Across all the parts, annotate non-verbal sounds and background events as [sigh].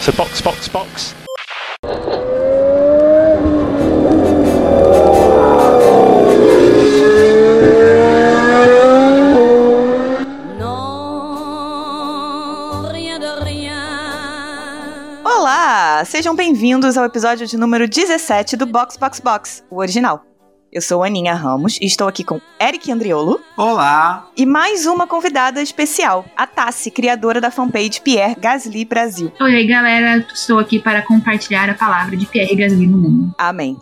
So box, box, box. Olá! Sejam bem-vindos ao episódio de número 17 do Box Box Box, o original. Eu sou Aninha Ramos e estou aqui com Eric Andriolo Olá! e mais uma convidada especial, a Tassi, criadora da fanpage Pierre Gasly Brasil. Oi, aí, galera. Estou aqui para compartilhar a palavra de Pierre Gasly no mundo. Amém.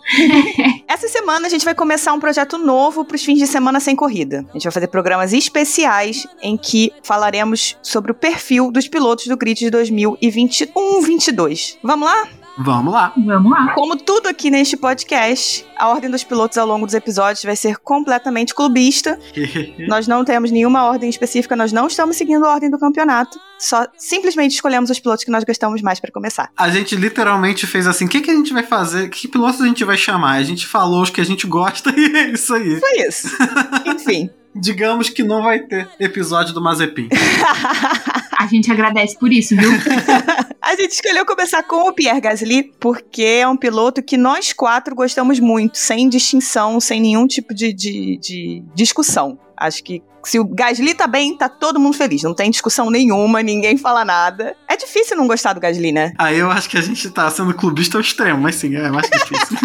[laughs] Essa semana a gente vai começar um projeto novo para os fins de semana sem corrida. A gente vai fazer programas especiais em que falaremos sobre o perfil dos pilotos do grid de 2021-22. Vamos lá? Vamos lá! Vamos lá. Como tudo aqui neste podcast, a ordem dos pilotos ao longo dos episódios vai ser completamente clubista. [laughs] Nós não temos nenhuma ordem específica, nós não estamos seguindo a ordem do campeonato. Só simplesmente escolhemos os pilotos que nós gostamos mais para começar. A gente literalmente fez assim: o que, que a gente vai fazer? Que pilotos a gente vai chamar? A gente falou os que a gente gosta [laughs] e é isso aí. Foi isso. [laughs] Enfim. Digamos que não vai ter episódio do Mazepin. [laughs] A gente agradece por isso, viu? [laughs] A gente escolheu começar com o Pierre Gasly porque é um piloto que nós quatro gostamos muito, sem distinção, sem nenhum tipo de, de, de discussão. Acho que se o Gasly tá bem, tá todo mundo feliz. Não tem discussão nenhuma, ninguém fala nada. É difícil não gostar do Gasly, né? Aí eu acho que a gente tá sendo clubista ao extremo, mas sim, é mais difícil.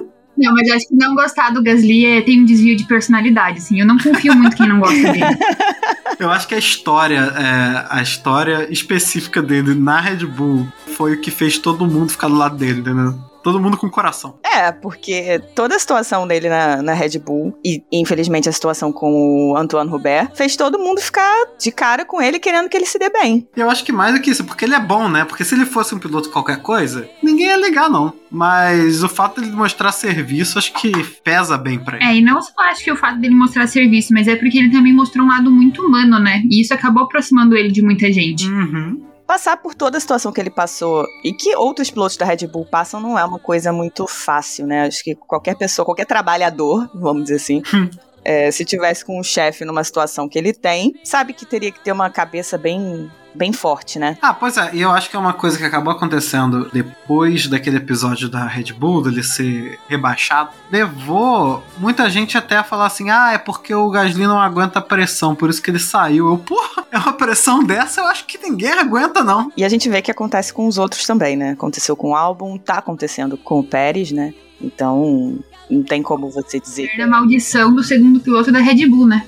[laughs] Não, mas acho que não gostar do Gasly é, tem um desvio de personalidade, assim. Eu não confio muito em quem não gosta dele. [laughs] eu acho que a história, é, a história específica dele na Red Bull foi o que fez todo mundo ficar do lado dele, entendeu? Todo mundo com coração. É, porque toda a situação dele na, na Red Bull, e infelizmente a situação com o Antoine Hubert, fez todo mundo ficar de cara com ele, querendo que ele se dê bem. E eu acho que mais do que isso, porque ele é bom, né? Porque se ele fosse um piloto qualquer coisa, ninguém ia ligar, não. Mas o fato dele mostrar serviço, acho que pesa bem pra ele. É, e não só acho que o fato dele mostrar serviço, mas é porque ele também mostrou um lado muito humano, né? E isso acabou aproximando ele de muita gente. Uhum. Passar por toda a situação que ele passou e que outros pilotos da Red Bull passam não é uma coisa muito fácil, né? Acho que qualquer pessoa, qualquer trabalhador, vamos dizer assim, [laughs] é, se tivesse com um chefe numa situação que ele tem, sabe que teria que ter uma cabeça bem, bem forte, né? Ah, pois é, e eu acho que é uma coisa que acabou acontecendo depois daquele episódio da Red Bull, dele ser rebaixado, levou muita gente até a falar assim: ah, é porque o Gasly não aguenta a pressão, por isso que ele saiu. Eu, porra, é uma pressão dessa, eu acho que ninguém aguenta, não. E a gente vê que acontece com os outros também, né? Aconteceu com o álbum, tá acontecendo com o Pérez, né? Então, não tem como você dizer. A maldição do segundo piloto da Red Bull, né?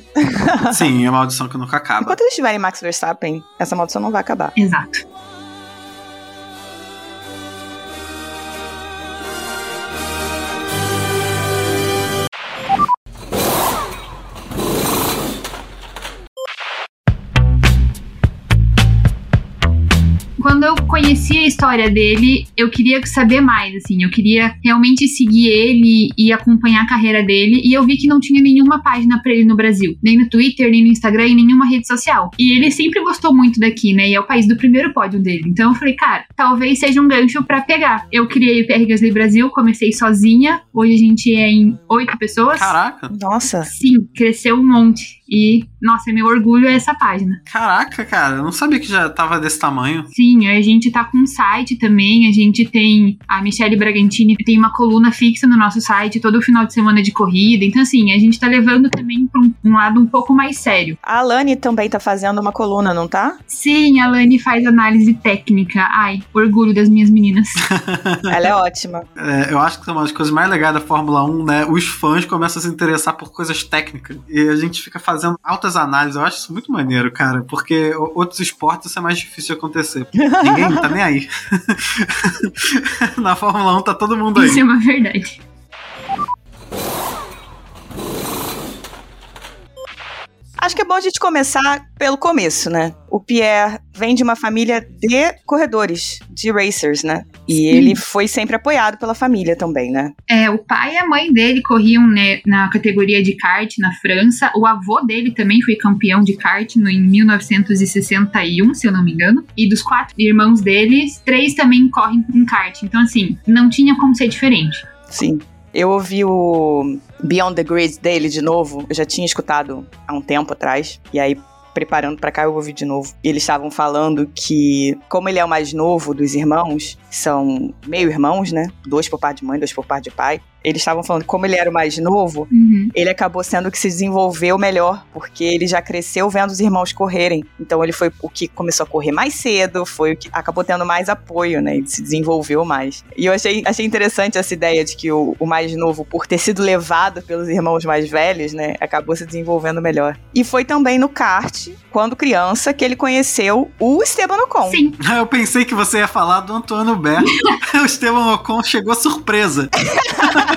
Sim, é uma maldição que nunca acaba. Enquanto eles tiverem Max Verstappen, essa maldição não vai acabar. Exato. Quando eu conheci a história dele, eu queria saber mais, assim, eu queria realmente seguir ele e acompanhar a carreira dele, e eu vi que não tinha nenhuma página para ele no Brasil, nem no Twitter, nem no Instagram, em nenhuma rede social. E ele sempre gostou muito daqui, né? E é o país do primeiro pódio dele. Então eu falei, cara, talvez seja um gancho para pegar. Eu criei o PR Gasly Brasil, comecei sozinha, hoje a gente é em oito pessoas. Caraca! Nossa! Sim, cresceu um monte. E, nossa, meu orgulho é essa página. Caraca, cara, eu não sabia que já tava desse tamanho. Sim, a gente tá com um site também, a gente tem a Michelle Bragantini tem uma coluna fixa no nosso site todo final de semana de corrida. Então, assim, a gente tá levando também pra um, um lado um pouco mais sério. A Alane também tá fazendo uma coluna, não tá? Sim, a Alane faz análise técnica. Ai, orgulho das minhas meninas. [laughs] Ela é ótima. É, eu acho que é uma das coisas mais legais da Fórmula 1, né? Os fãs começam a se interessar por coisas técnicas. E a gente fica fazendo altas análises. Eu acho isso muito maneiro, cara. Porque outros esportes isso é mais difícil acontecer. Ninguém tá nem aí. [laughs] Na Fórmula 1 tá todo mundo aí. Isso é uma verdade. Acho que é bom a gente começar pelo começo, né? O Pierre vem de uma família de corredores, de racers, né? E Sim. ele foi sempre apoiado pela família também, né? É, o pai e a mãe dele corriam né, na categoria de kart na França. O avô dele também foi campeão de kart no, em 1961, se eu não me engano. E dos quatro irmãos deles, três também correm em kart. Então, assim, não tinha como ser diferente. Sim. Eu ouvi o Beyond the Grid dele de novo. Eu já tinha escutado há um tempo atrás. E aí preparando pra cá, eu ouvi de novo. E eles estavam falando que, como ele é o mais novo dos irmãos, são meio irmãos, né? Dois por parte de mãe, dois por parte de pai. Eles estavam falando que, como ele era o mais novo, Uhum. ele acabou sendo o que se desenvolveu melhor, porque ele já cresceu vendo os irmãos correrem. Então ele foi o que começou a correr mais cedo, foi o que acabou tendo mais apoio, né? Ele se desenvolveu mais. E eu achei, achei interessante essa ideia de que o, o mais novo, por ter sido levado pelos irmãos mais velhos, né, acabou se desenvolvendo melhor. E foi também no kart, quando criança, que ele conheceu o Esteban Ocon. Sim, [laughs] Eu pensei que você ia falar do Antônio Bé. [laughs] o Esteban Ocon chegou surpresa. [laughs]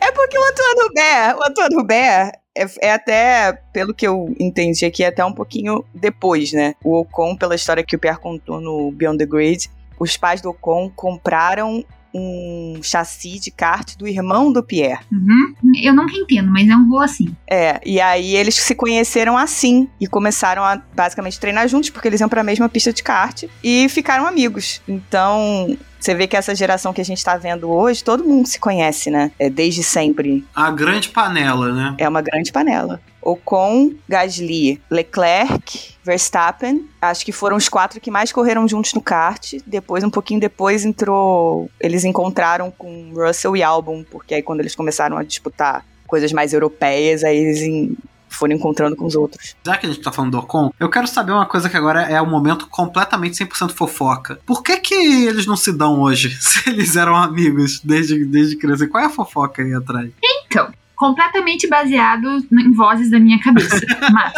É porque o Antônio Bé, o Antônio Bé é, é até, pelo que eu entendi aqui, é até um pouquinho depois, né? O Ocon, pela história que o Pierre contou no Beyond the Grid, os pais do Ocon compraram um chassi de kart do irmão do Pierre. uhum. eu nunca entendo, mas é um voo assim. É, e aí eles se conheceram assim e começaram a basicamente treinar juntos, porque eles iam pra mesma pista de kart e ficaram amigos. Então, você vê que essa geração que a gente tá vendo hoje, todo mundo se conhece, né? É desde sempre. A grande panela, né? É uma grande panela. Ocon, Gasly, Leclerc, Verstappen, acho que foram os quatro que mais correram juntos no kart. Depois, um pouquinho depois, entrou. Eles encontraram com Russell e Albon, porque aí quando eles começaram a disputar coisas mais europeias, aí eles foram encontrando com os outros. Já que a gente tá falando do Ocon, eu quero saber uma coisa que agora é um momento completamente 100% fofoca. Por que que eles não se dão hoje, [laughs] se eles eram amigos desde, desde criança? Qual é a fofoca aí atrás? Então, completamente baseado em vozes da minha cabeça. [laughs] Mas.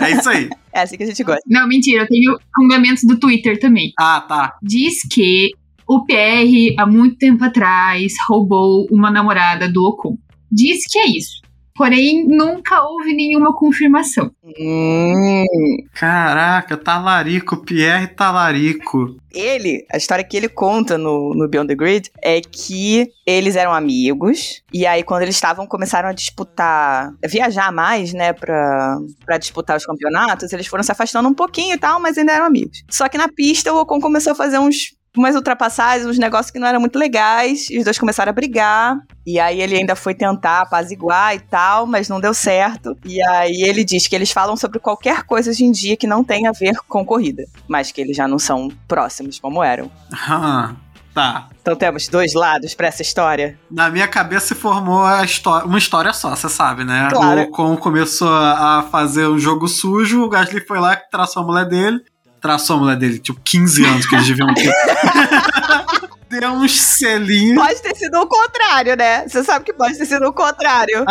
É isso aí. É assim que a gente gosta. Não, mentira, eu tenho fundamentos do Twitter também. Ah, tá. Diz que o PR, há muito tempo atrás, roubou uma namorada do Ocon. Diz que é isso. Porém, nunca houve nenhuma confirmação. Hum. Caraca, talarico, Pierre talarico. Ele, a história que ele conta no, no Beyond the Grid é que eles eram amigos, e aí quando eles estavam, começaram a disputar, a viajar mais, né, pra, pra disputar os campeonatos, eles foram se afastando um pouquinho e tal, mas ainda eram amigos. Só que na pista o Ocon começou a fazer uns umas ultrapassagens, uns negócios que não eram muito legais, e os dois começaram a brigar, e aí ele ainda foi tentar apaziguar e tal, mas não deu certo. E aí ele diz que eles falam sobre qualquer coisa hoje em dia que não tem a ver com corrida, mas que eles já não são próximos como eram. [laughs] Ah, tá. Então temos dois lados pra essa história. Na minha cabeça se formou a histó- uma história só, você sabe, né? Claro. O Ocon começou a fazer um jogo sujo, o Gasly foi lá, traçou a mulher dele. Traçou a mulher dele, tipo, 15 anos que eles deviam ter. [laughs] Deu uns selinhos. Pode ter sido o contrário, né? Você sabe que pode ter sido o contrário.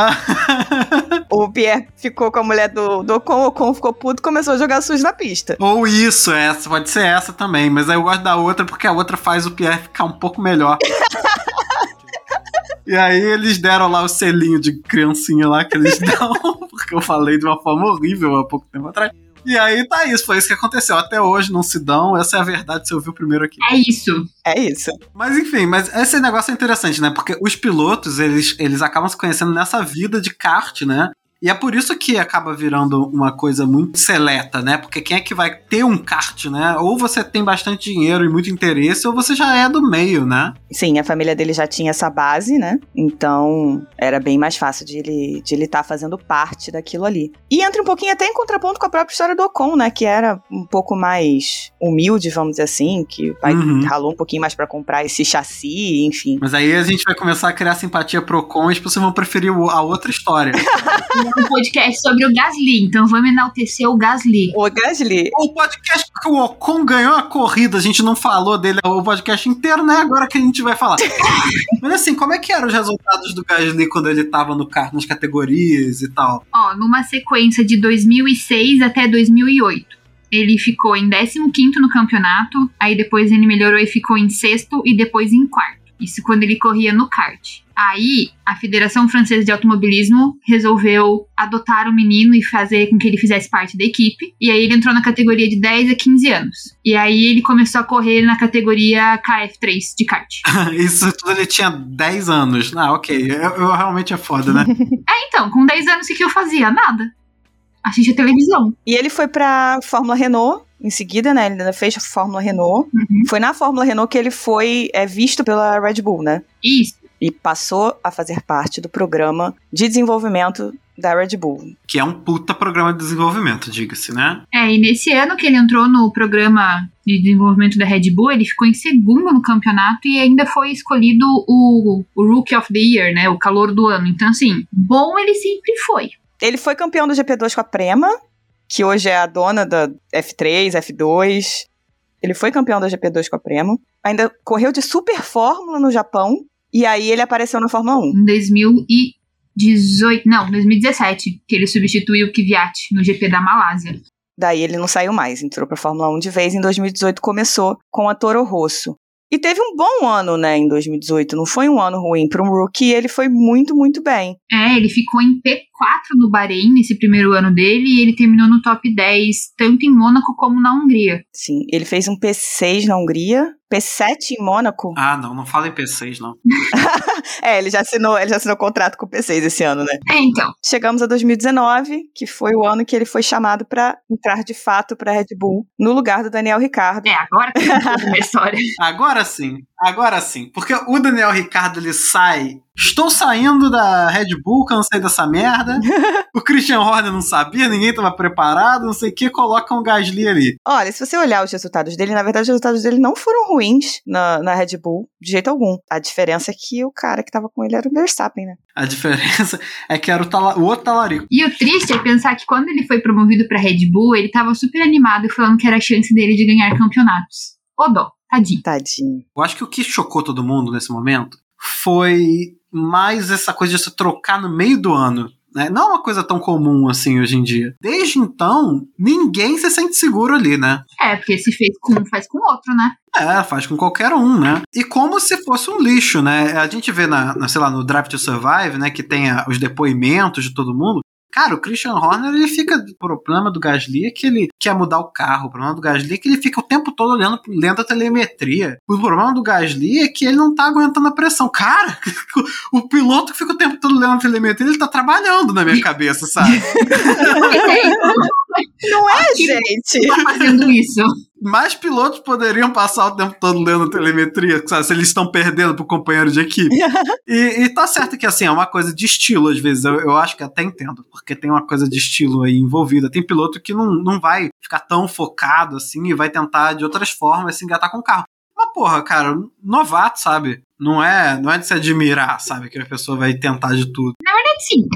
[laughs] o Pierre ficou com a mulher do, do Ocon, o Ocon ficou puto e começou a jogar sujo na pista. Ou isso, essa, pode ser essa também. Mas aí eu gosto da outra porque a outra faz o Pierre ficar um pouco melhor. [laughs] E aí eles deram lá o selinho de criancinha lá que eles dão, porque eu falei de uma forma horrível há pouco tempo atrás. E aí tá isso, foi isso que aconteceu. Até hoje não se dão, essa é a verdade, você ouviu primeiro aqui. É isso. É isso. Mas enfim, mas esse negócio é interessante, né? Porque os pilotos, eles, eles acabam se conhecendo nessa vida de kart, né? E é por isso que acaba virando uma coisa muito seleta, né? Porque quem é que vai ter um kart, né? Ou você tem bastante dinheiro e muito interesse, ou você já é do meio, né? Sim, a família dele já tinha essa base, né? Então era bem mais fácil de ele de ele estar fazendo parte daquilo ali. E entra um pouquinho até em contraponto com a própria história do Ocon, né? Que era um pouco mais humilde, vamos dizer assim, que o pai Uhum. ralou um pouquinho mais pra comprar esse chassi, enfim. Mas aí a gente vai começar a criar simpatia pro Con e as pessoas vão preferir a outra história. [laughs] Um podcast sobre o Gasly, então vamos enaltecer o Gasly. O Gasly, o podcast que o Ocon ganhou a corrida, a gente não falou dele o podcast inteiro, né? Agora que a gente vai falar. [laughs] Mas assim, como é que eram os resultados do Gasly quando ele tava no kart, nas categorias e tal? Ó, numa sequência de 2006 até 2008. Ele ficou em 15º no campeonato, aí depois ele melhorou e ficou em sexto e depois em quarto. Isso quando ele corria no kart. Aí, a Federação Francesa de Automobilismo resolveu adotar o menino e fazer com que ele fizesse parte da equipe. E aí ele entrou na categoria de 10 a 15 anos. E aí ele começou a correr na categoria KF3 de kart. [laughs] Isso tudo ele tinha 10 anos. Ah, ok. Eu, eu realmente é foda, né? [laughs] É, então, com 10 anos o que, eu fazia? Nada. Assistia televisão. E ele foi pra Fórmula Renault em seguida, né? Ele ainda fez a Fórmula Renault. Uhum. Foi na Fórmula Renault que ele foi é, visto pela Red Bull, né? Isso. e passou a fazer parte do programa de desenvolvimento da Red Bull. Que é um puta programa de desenvolvimento, diga-se, né? É, e nesse ano que ele entrou no programa de desenvolvimento da Red Bull, ele ficou em segundo no campeonato e ainda foi escolhido o, o Rookie of the Year, né? O calor do ano. Então, assim, bom ele sempre foi. Ele foi campeão do GP2 com a Prema, que hoje é a dona da F3, F2. Ele foi campeão da GP2 com a Prema. Ainda correu de Super Fórmula no Japão. E aí ele apareceu na Fórmula 1. Em 2018, não, 2017, que ele substituiu o Kvyat no GP da Malásia. Daí ele não saiu mais, entrou pra Fórmula 1 de vez. Em 2018 começou com a Toro Rosso. E teve um bom ano, né, em 2018. Não foi um ano ruim para um rookie, ele foi muito, muito bem. É, ele ficou em P4 no Bahrein nesse primeiro ano dele e ele terminou no top 10, tanto em Mônaco como na Hungria. Sim, ele fez um P6 na Hungria, P7 em Mônaco. Ah, não, não fala em P6, não. [laughs] é, ele já assinou, ele já assinou contrato com o P6 esse ano, né? É, então. Chegamos a 2019, que foi o ano que ele foi chamado para entrar de fato para Red Bull, no lugar do Daniel Ricardo. É, agora que tem uma história. [laughs] Agora sim, agora sim. Porque o Daniel Ricardo ele sai Estou saindo da Red Bull, cansei dessa merda. [laughs] o Christian Horner não sabia, ninguém estava preparado, não sei o que, coloca um Gasly ali. Olha, se você olhar os resultados dele, na verdade os resultados dele não foram ruins na, na Red Bull, de jeito algum. A diferença é que o cara que tava com ele era o Verstappen, né? A diferença [laughs] é que era o, tala, o outro talarico. E o triste é pensar que quando ele foi promovido pra Red Bull, ele tava super animado falando que era a chance dele de ganhar campeonatos. Ô dó, tadinho. Tadinho. Eu acho que o que chocou todo mundo nesse momento foi mais essa coisa de se trocar no meio do ano. Né? Não é uma coisa tão comum assim hoje em dia. Desde então, ninguém se sente seguro ali, né? É, porque se fez com um, faz com o outro, né? É, faz com qualquer um, né? E como se fosse um lixo, né? A gente vê na, na sei lá, no Drive to Survive, né, que tem a, os depoimentos de todo mundo. Cara, o Christian Horner, ele fica. O problema do Gasly é que ele quer mudar o carro. O problema do Gasly é que ele fica o tempo todo olhando, lendo a telemetria. O problema do Gasly é que ele não tá aguentando a pressão. Cara, [laughs] o piloto que fica o tempo todo lendo a telemetria, ele tá trabalhando na minha cabeça, sabe? [laughs] Não é, gente? Tá fazendo isso. Mais pilotos poderiam passar o tempo todo lendo telemetria, sabe, se eles estão perdendo pro companheiro de equipe. [laughs] e, e, tá certo que, assim, é uma coisa de estilo, às vezes. Eu, eu, acho que até entendo, porque tem uma coisa de estilo aí envolvida. Tem piloto que não, não vai ficar tão focado, assim, e vai tentar, de outras formas, se engatar com o carro. Mas, porra, cara, novato, sabe? Não é, não é de se admirar, sabe? Que a pessoa vai tentar de tudo. Na verdade, sim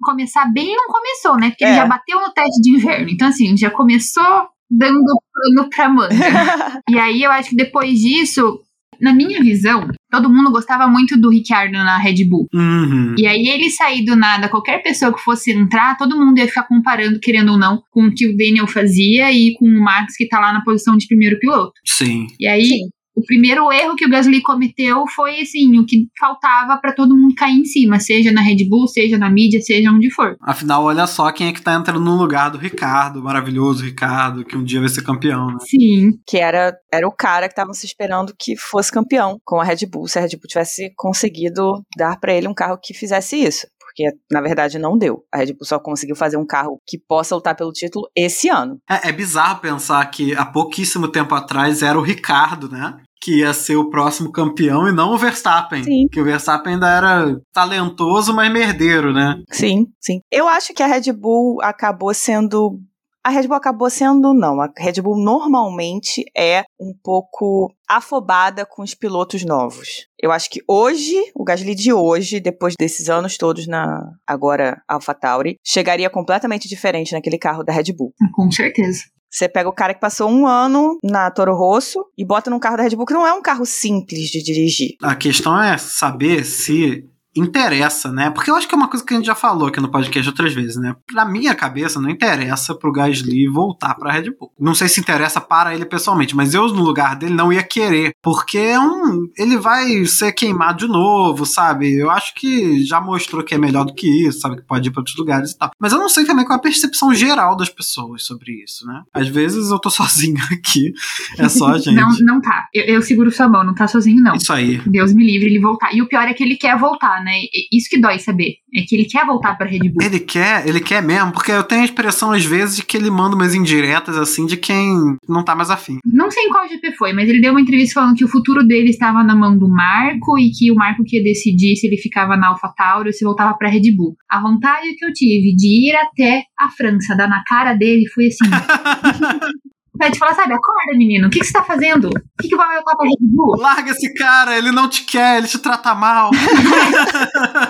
começar bem não começou, né? Porque É. ele já bateu no teste de inverno. Então, assim, já começou dando pano pra manga. [laughs] e aí eu acho que depois disso, na minha visão, todo mundo gostava muito do Ricciardo na Red Bull. Uhum. E aí ele sair do nada, qualquer pessoa que fosse entrar, todo mundo ia ficar comparando, querendo ou não, com o que o Daniel fazia e com o Max que tá lá na posição de primeiro piloto. Sim. E aí, Sim. O primeiro erro que o Gasly cometeu foi assim, o que faltava pra todo mundo cair em cima, seja na Red Bull, seja na mídia, seja onde for. Afinal, olha só quem é que tá entrando no lugar do Ricardo, maravilhoso Ricardo, que um dia vai ser campeão, né? Sim. que era, era o cara que estavam se esperando que fosse campeão com a Red Bull, se a Red Bull tivesse conseguido dar para ele um carro que fizesse isso. Porque, na verdade, não deu. A Red Bull só conseguiu fazer um carro que possa lutar pelo título esse ano. É, é bizarro pensar que há pouquíssimo tempo atrás era o Ricardo, né? Que ia ser o próximo campeão e não o Verstappen. Sim. Que o Verstappen ainda era talentoso, mas merdeiro, né? Sim, sim. Eu acho que a Red Bull acabou sendo. A Red Bull acabou sendo, não. A Red Bull normalmente é um pouco afobada com os pilotos novos. Eu acho que hoje, o Gasly de hoje, depois desses anos todos na agora AlphaTauri, chegaria completamente diferente naquele carro da Red Bull. Com certeza. Você pega o cara que passou um ano na Toro Rosso e bota num carro da Red Bull que não é um carro simples de dirigir. A questão é saber se interessa, né? Porque eu acho que é uma coisa que a gente já falou aqui no podcast outras vezes, né? Na minha cabeça, não interessa pro Gasly voltar pra Red Bull. Não sei se interessa para ele pessoalmente, mas eu, no lugar dele, não ia querer. Porque é um, ele vai ser queimado de novo, sabe? Eu acho que já mostrou que é melhor do que isso, sabe? Que pode ir pra outros lugares e tal. Mas eu não sei também qual é a percepção geral das pessoas sobre isso, né? Às vezes eu tô [laughs] sozinho aqui, é só a gente. Não, não tá. Eu, eu seguro sua mão, não tá sozinho, não. Isso aí. Deus me livre ele voltar. E o pior é que ele quer voltar, né? Né? Isso que dói saber. É que ele quer voltar pra Red Bull. Ele quer, ele quer mesmo, porque eu tenho a expressão às vezes de que ele manda umas indiretas assim de quem não tá mais afim. Não sei em qual GP foi, mas ele deu uma entrevista falando que o futuro dele estava na mão do Marco e que o Marco que ia decidir se ele ficava na AlphaTauri ou se voltava pra Red Bull. A vontade que eu tive de ir até a França, dar na cara dele, foi assim. [laughs] Pra te falar, sabe, acorda, menino. O que, que você tá fazendo? O que, que vai voltar pra Red Bull? Larga esse cara, ele não te quer, ele te trata mal. [laughs]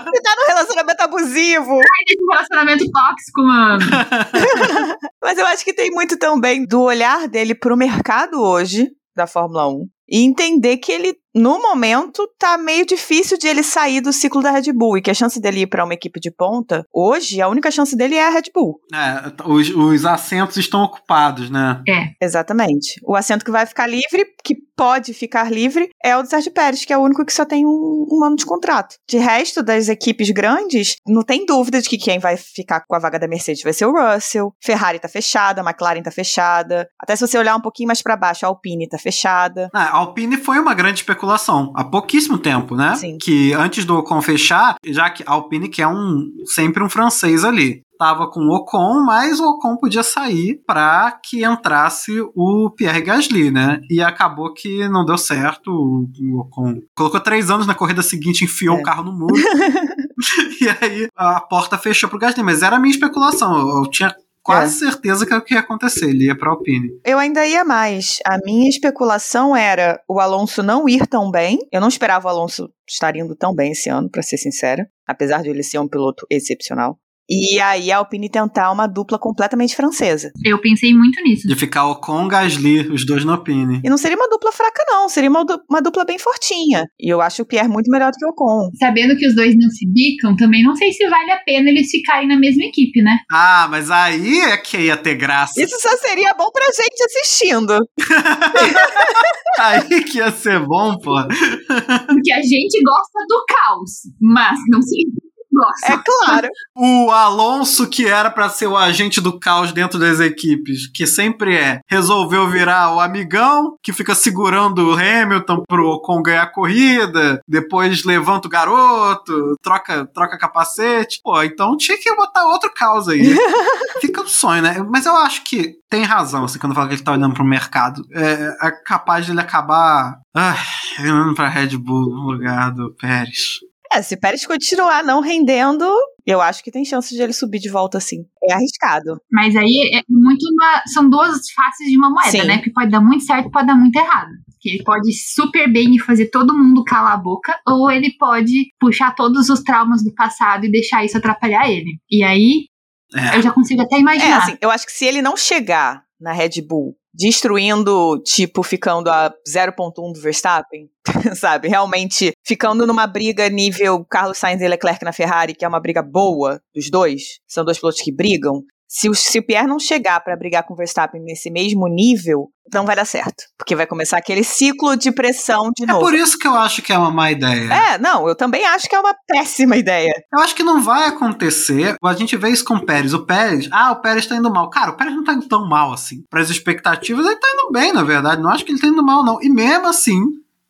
Ele tá num relacionamento abusivo. Sai desse relacionamento tóxico, mano. [laughs] Mas eu acho que tem muito também do olhar dele pro mercado hoje da Fórmula 1 e entender que ele, no momento, tá meio difícil de ele sair do ciclo da Red Bull e que a chance dele ir pra uma equipe de ponta, hoje, a única chance dele é a Red Bull. É, os, os assentos estão ocupados, né? É. Exatamente. O assento que vai ficar livre, que pode ficar livre, é o do Sérgio Pérez, que é o único que só tem um, um ano de contrato. De resto, das equipes grandes, não tem dúvida de que quem vai ficar com a vaga da Mercedes vai ser o Russell. Ferrari tá fechada, a McLaren tá fechada. Até se você olhar um pouquinho mais pra baixo, a Alpine tá fechada. Ah, a Alpine foi uma grande especulação há pouquíssimo tempo, né? Sim. Que antes do Ocon fechar, já que a Alpine quer um sempre um francês ali. Tava com o Ocon, mas o Ocon podia sair para que entrasse o Pierre Gasly, né? E acabou que não deu certo. O o Ocon colocou três anos na corrida seguinte, enfiou É. o carro no muro. [laughs] [laughs] e aí a porta fechou pro Gasly. Mas era a minha especulação. Eu, eu tinha quase certeza que era o que ia acontecer. Ele ia pra Alpine. Eu ainda ia mais. A minha especulação era o Alonso não ir tão bem. Eu não esperava o Alonso estar indo tão bem esse ano, pra ser sincera. Apesar de ele ser um piloto excepcional. E aí a Alpine tentar uma dupla completamente francesa. Eu pensei muito nisso. De ficar Ocon e Gasly, os dois no Alpine. E não seria uma dupla fraca, não. Seria uma, du- uma dupla bem fortinha. E eu acho o Pierre muito melhor do que o Ocon. Sabendo que os dois não se bicam, também não sei se vale a pena eles ficarem na mesma equipe, né? Ah, mas aí é que ia ter graça. Isso só seria bom pra gente assistindo. [laughs] Aí que ia ser bom, pô. Porque a gente gosta do caos, mas não se gosta. É claro. [laughs] O Alonso, que era pra ser o agente do caos dentro das equipes, que sempre é, resolveu virar o amigão, que fica segurando o Hamilton pro Ocon ganhar a corrida, depois levanta o garoto, troca, troca capacete. Pô, então tinha que botar outro caos aí. [laughs] Fica um sonho, né? Mas eu acho que tem razão, assim, quando fala que ele tá olhando pro mercado. É, é capaz de ele acabar ah, indo pra Red Bull no lugar do Pérez. É, se Pérez continuar não rendendo, eu acho que tem chance de ele subir de volta assim. É arriscado. Mas aí é muito uma. São duas faces de uma moeda, Sim. né? Que pode dar muito certo e pode dar muito errado. Que ele pode ir super bem e fazer todo mundo calar a boca, ou ele pode puxar todos os traumas do passado e deixar isso atrapalhar ele. E aí, É. eu já consigo até É, imaginar. assim, eu acho que se ele não chegar na Red Bull destruindo, tipo, ficando a 0.1 do Verstappen, [laughs] sabe? Realmente ficando numa briga nível Carlos Sainz e Leclerc na Ferrari, que é uma briga boa dos dois, são dois pilotos que brigam. Se o, se o Pierre não chegar pra brigar com o Verstappen nesse mesmo nível, não vai dar certo. Porque vai começar aquele ciclo de pressão de É novo. por isso que eu acho que é uma má ideia. É, não, eu também acho que é uma péssima ideia. Eu acho que não vai acontecer. A gente vê isso com o Pérez. O Pérez, ah, o Pérez tá indo mal. Cara, o Pérez não tá indo tão mal assim. Para as expectativas, ele tá indo bem, na verdade. Não acho que ele tá indo mal, não. E mesmo assim,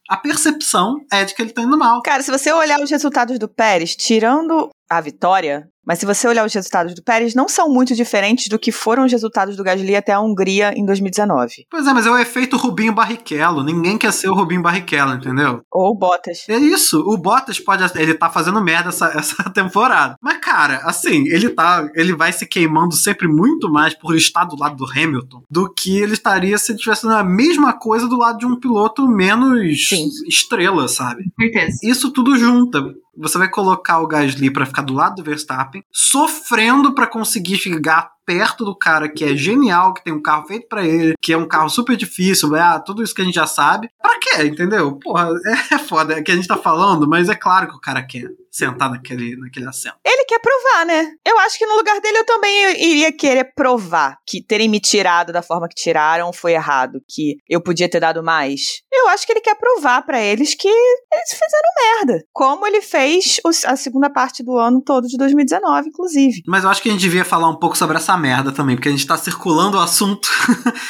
a percepção é de que ele tá indo mal. Cara, se você olhar os resultados do Pérez, tirando a vitória, mas se você olhar os resultados do Pérez, não são muito diferentes do que foram os resultados do Gasly até a Hungria em 2019. Pois é, mas é o efeito Rubinho Barrichello. Ninguém quer ser o Rubinho Barrichello, entendeu? Ou Bottas. É isso. O Bottas pode. Ele tá fazendo merda essa, [laughs] essa temporada. Mas, cara, assim, ele tá. Ele vai se queimando sempre muito mais por estar do lado do Hamilton do que ele estaria se ele estivesse fazendo a mesma coisa do lado de um piloto menos Sim. estrela, sabe? Com certeza. Isso tudo junta. Você vai colocar o Gasly pra ficar do lado do Verstappen, sofrendo pra conseguir chegar perto do cara que é genial, que tem um carro feito pra ele, que é um carro super difícil, ah, tudo isso que a gente já sabe. Pra quê, entendeu? Porra, é foda, é que a gente tá falando, mas é claro que o cara quer sentar naquele, naquele assento. Ele quer provar, né? Eu acho que no lugar dele eu também iria querer provar que terem me tirado da forma que tiraram foi errado, que eu podia ter dado mais. Eu acho que ele quer provar pra eles que eles fizeram merda. Como ele fez a segunda parte do ano todo de 2019, inclusive. Mas eu acho que a gente devia falar um pouco sobre essa merda também, porque a gente tá circulando o assunto. [laughs]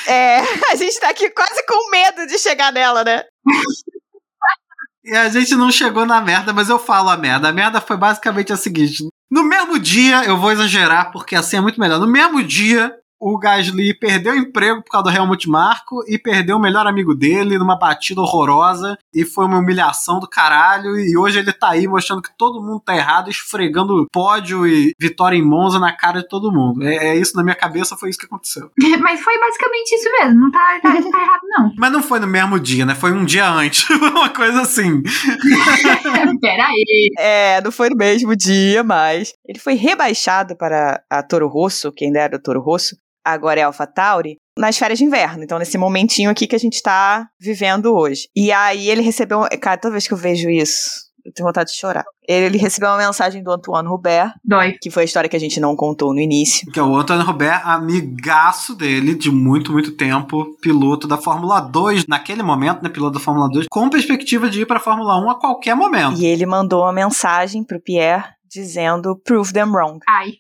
É, a gente tá aqui quase com medo de chegar nela, né? E a gente não chegou na merda, mas eu falo a merda. A merda foi basicamente a seguinte: no mesmo dia, eu vou exagerar porque assim é muito melhor. No mesmo dia, o Gasly perdeu o emprego por causa do Helmut Marko e perdeu o melhor amigo dele numa batida horrorosa e foi uma humilhação do caralho e hoje ele tá aí mostrando que todo mundo tá errado, esfregando pódio e vitória em Monza na cara de todo mundo. É, é isso na minha cabeça, foi isso que aconteceu. [laughs] Mas foi basicamente isso mesmo, não tá, tá, tá errado não. [laughs] Mas não foi no mesmo dia, né? Foi um dia antes, [laughs] uma coisa assim. Pera aí. É, não foi no mesmo dia, mas ele foi rebaixado para a Toro Rosso, quem era o Toro Rosso, agora é AlphaTauri, nas férias de inverno. Então, nesse momentinho aqui que a gente tá vivendo hoje. E aí ele recebeu. Cara, toda vez que eu vejo isso, eu tenho vontade de chorar. Ele recebeu uma mensagem do Antoine Robert, Dói. que foi a história que a gente não contou no início. Que é o Antônio Robert, amigaço dele de muito, muito tempo, piloto da Fórmula 2, naquele momento, né, piloto da Fórmula 2, com perspectiva de ir pra Fórmula 1 a qualquer momento. E ele mandou uma mensagem pro Pierre dizendo: Prove them wrong. Ai.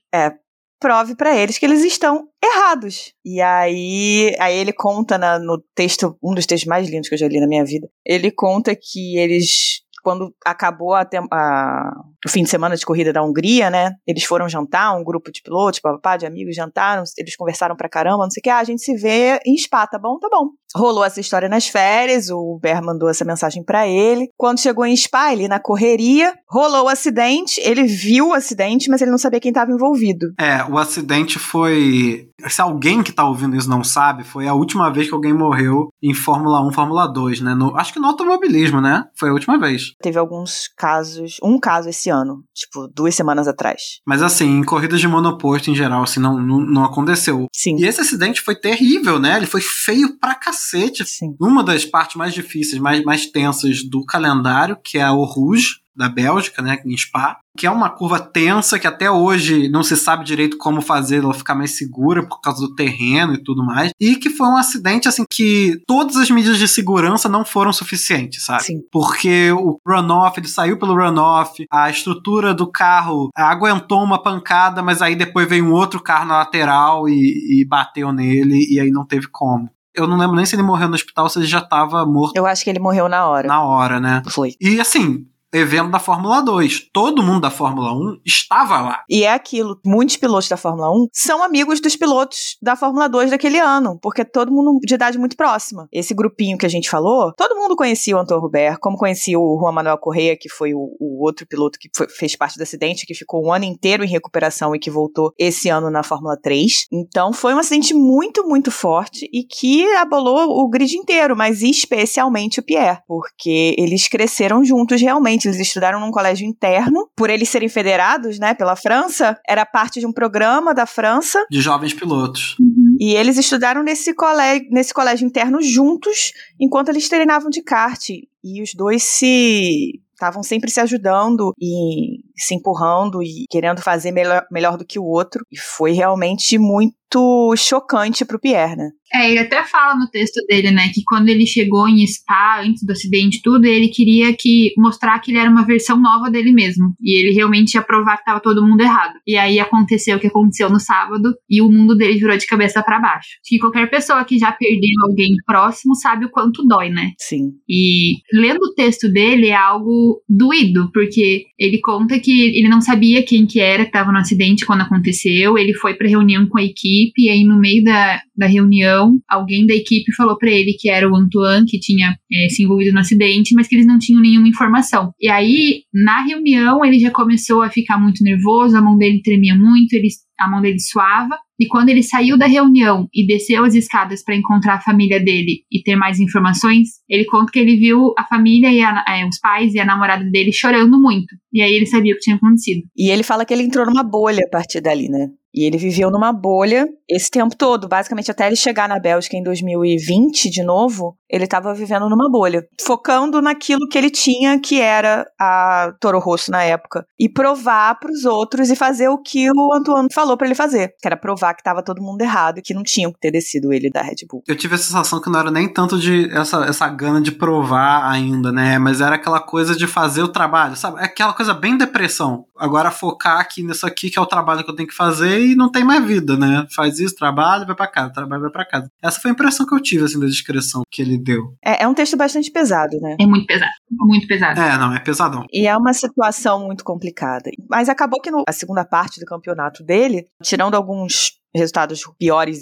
Prove pra eles que eles estão errados. E aí, aí ele conta na- no texto, um dos textos mais lindos que eu já li na minha vida. Ele conta que eles quando acabou a a- o fim de semana de corrida da Hungria, né? Eles foram jantar, um grupo de pilotos, papapá, de amigos jantaram, eles conversaram pra caramba, não sei o que, ah, a gente se vê em Spa, tá bom? Tá bom. Rolou essa história nas férias, o Ber mandou essa mensagem pra ele. Quando chegou em Spa, ele na correria, rolou o acidente, ele viu o acidente, mas ele não sabia quem estava envolvido. É, o acidente foi. Se alguém que tá ouvindo isso não sabe, foi a última vez que alguém morreu em Fórmula 1, Fórmula 2, né? No- acho que no automobilismo, né? Foi a última vez. Teve alguns casos, um caso esse ano, tipo, duas semanas atrás. Mas assim, em corridas de monoposto em geral, assim, não, não, não aconteceu. Sim. E esse acidente foi terrível, né? Ele foi feio pra cacete. Sim. Uma das partes mais difíceis, mais, mais tensas do calendário, que é o Rouge, da Bélgica, né, em Spa, que é uma curva tensa que até hoje não se sabe direito como fazer ela ficar mais segura por causa do terreno e tudo mais, e que foi um acidente assim que todas as medidas de segurança não foram suficientes, sabe? Sim. Porque o runoff, ele saiu pelo runoff, a estrutura do carro aguentou uma pancada, mas aí depois veio um outro carro na lateral e, e bateu nele, e aí não teve como. Eu não lembro nem se ele morreu no hospital ou se ele já estava morto Eu acho que ele morreu na hora. na hora, né? Foi. E assim, evento da Fórmula 2. Todo mundo da Fórmula 1 estava lá. E é aquilo, muitos pilotos da Fórmula 1 são amigos dos pilotos da Fórmula 2 daquele ano, porque todo mundo de idade muito próxima. Esse grupinho que a gente falou, todo mundo conhecia o Antônio Robert, como conhecia o Juan Manuel Correia, que foi o, o outro piloto que foi- fez parte do acidente, que ficou um ano inteiro em recuperação e que voltou esse ano na Fórmula 3. Então foi um acidente muito, muito forte e que abolou o grid inteiro, mas especialmente o Pierre, porque eles cresceram juntos realmente. Eles estudaram num colégio interno, por eles serem federados, né, pela França, era parte de um programa da França, De jovens pilotos. e eles estudaram nesse colégio, nesse colégio interno juntos, enquanto eles treinavam de kart. E os dois se estavam sempre se ajudando e se empurrando e querendo fazer melhor, melhor do que o outro. E foi realmente muito chocante pro Pierre, né? É, ele até fala no texto dele, né, que quando ele chegou em Spa, antes do acidente e tudo, ele queria que mostrar que ele era uma versão nova dele mesmo. E ele realmente ia provar que tava todo mundo errado. E aí aconteceu o que aconteceu no sábado e o mundo dele virou de cabeça para baixo. Acho que qualquer pessoa que já perdeu alguém próximo sabe o quanto dói, né? Sim. E lendo o texto dele é algo doído, porque ele conta que ele não sabia quem que era que estava no acidente quando aconteceu. Ele foi para reunião com a equipe e aí no meio da, da reunião alguém da equipe falou para ele que era o Antoine que tinha eh, se envolvido no acidente, mas que eles não tinham nenhuma informação. E aí na reunião ele já começou a ficar muito nervoso, a mão dele tremia muito, ele, a mão dele suava. E quando ele saiu da reunião e desceu as escadas para encontrar a família dele e ter mais informações, ele conta que ele viu a família e a- eh, os pais e a namorada dele chorando muito. E aí ele sabia o que tinha acontecido. E ele fala que ele entrou numa bolha a partir dali, né? E ele viveu numa bolha esse tempo todo, basicamente até ele chegar na Bélgica em 2020 de novo, ele estava vivendo numa bolha, focando naquilo que ele tinha, que era a Toro Rosso na época, e provar para os outros e fazer o que o Antoine falou para ele fazer, que era provar que estava todo mundo errado e que não tinham que ter descido ele da Red Bull. Eu tive a sensação que não era nem tanto de essa, essa gana de provar ainda, né? Mas era aquela coisa de fazer o trabalho, sabe? É aquela coisa bem depressão. Agora focar aqui nisso aqui, que é o trabalho que eu tenho que fazer, e não tem mais vida, né? Faz isso, trabalho, vai pra casa, trabalho, vai pra casa. Essa foi a impressão que eu tive, assim, da descrição que ele deu. É, é um texto bastante pesado, né? É muito pesado. Muito pesado. É, não, é pesadão. E é uma situação muito complicada. Mas acabou que no, a segunda parte do campeonato dele, tirando alguns resultados piores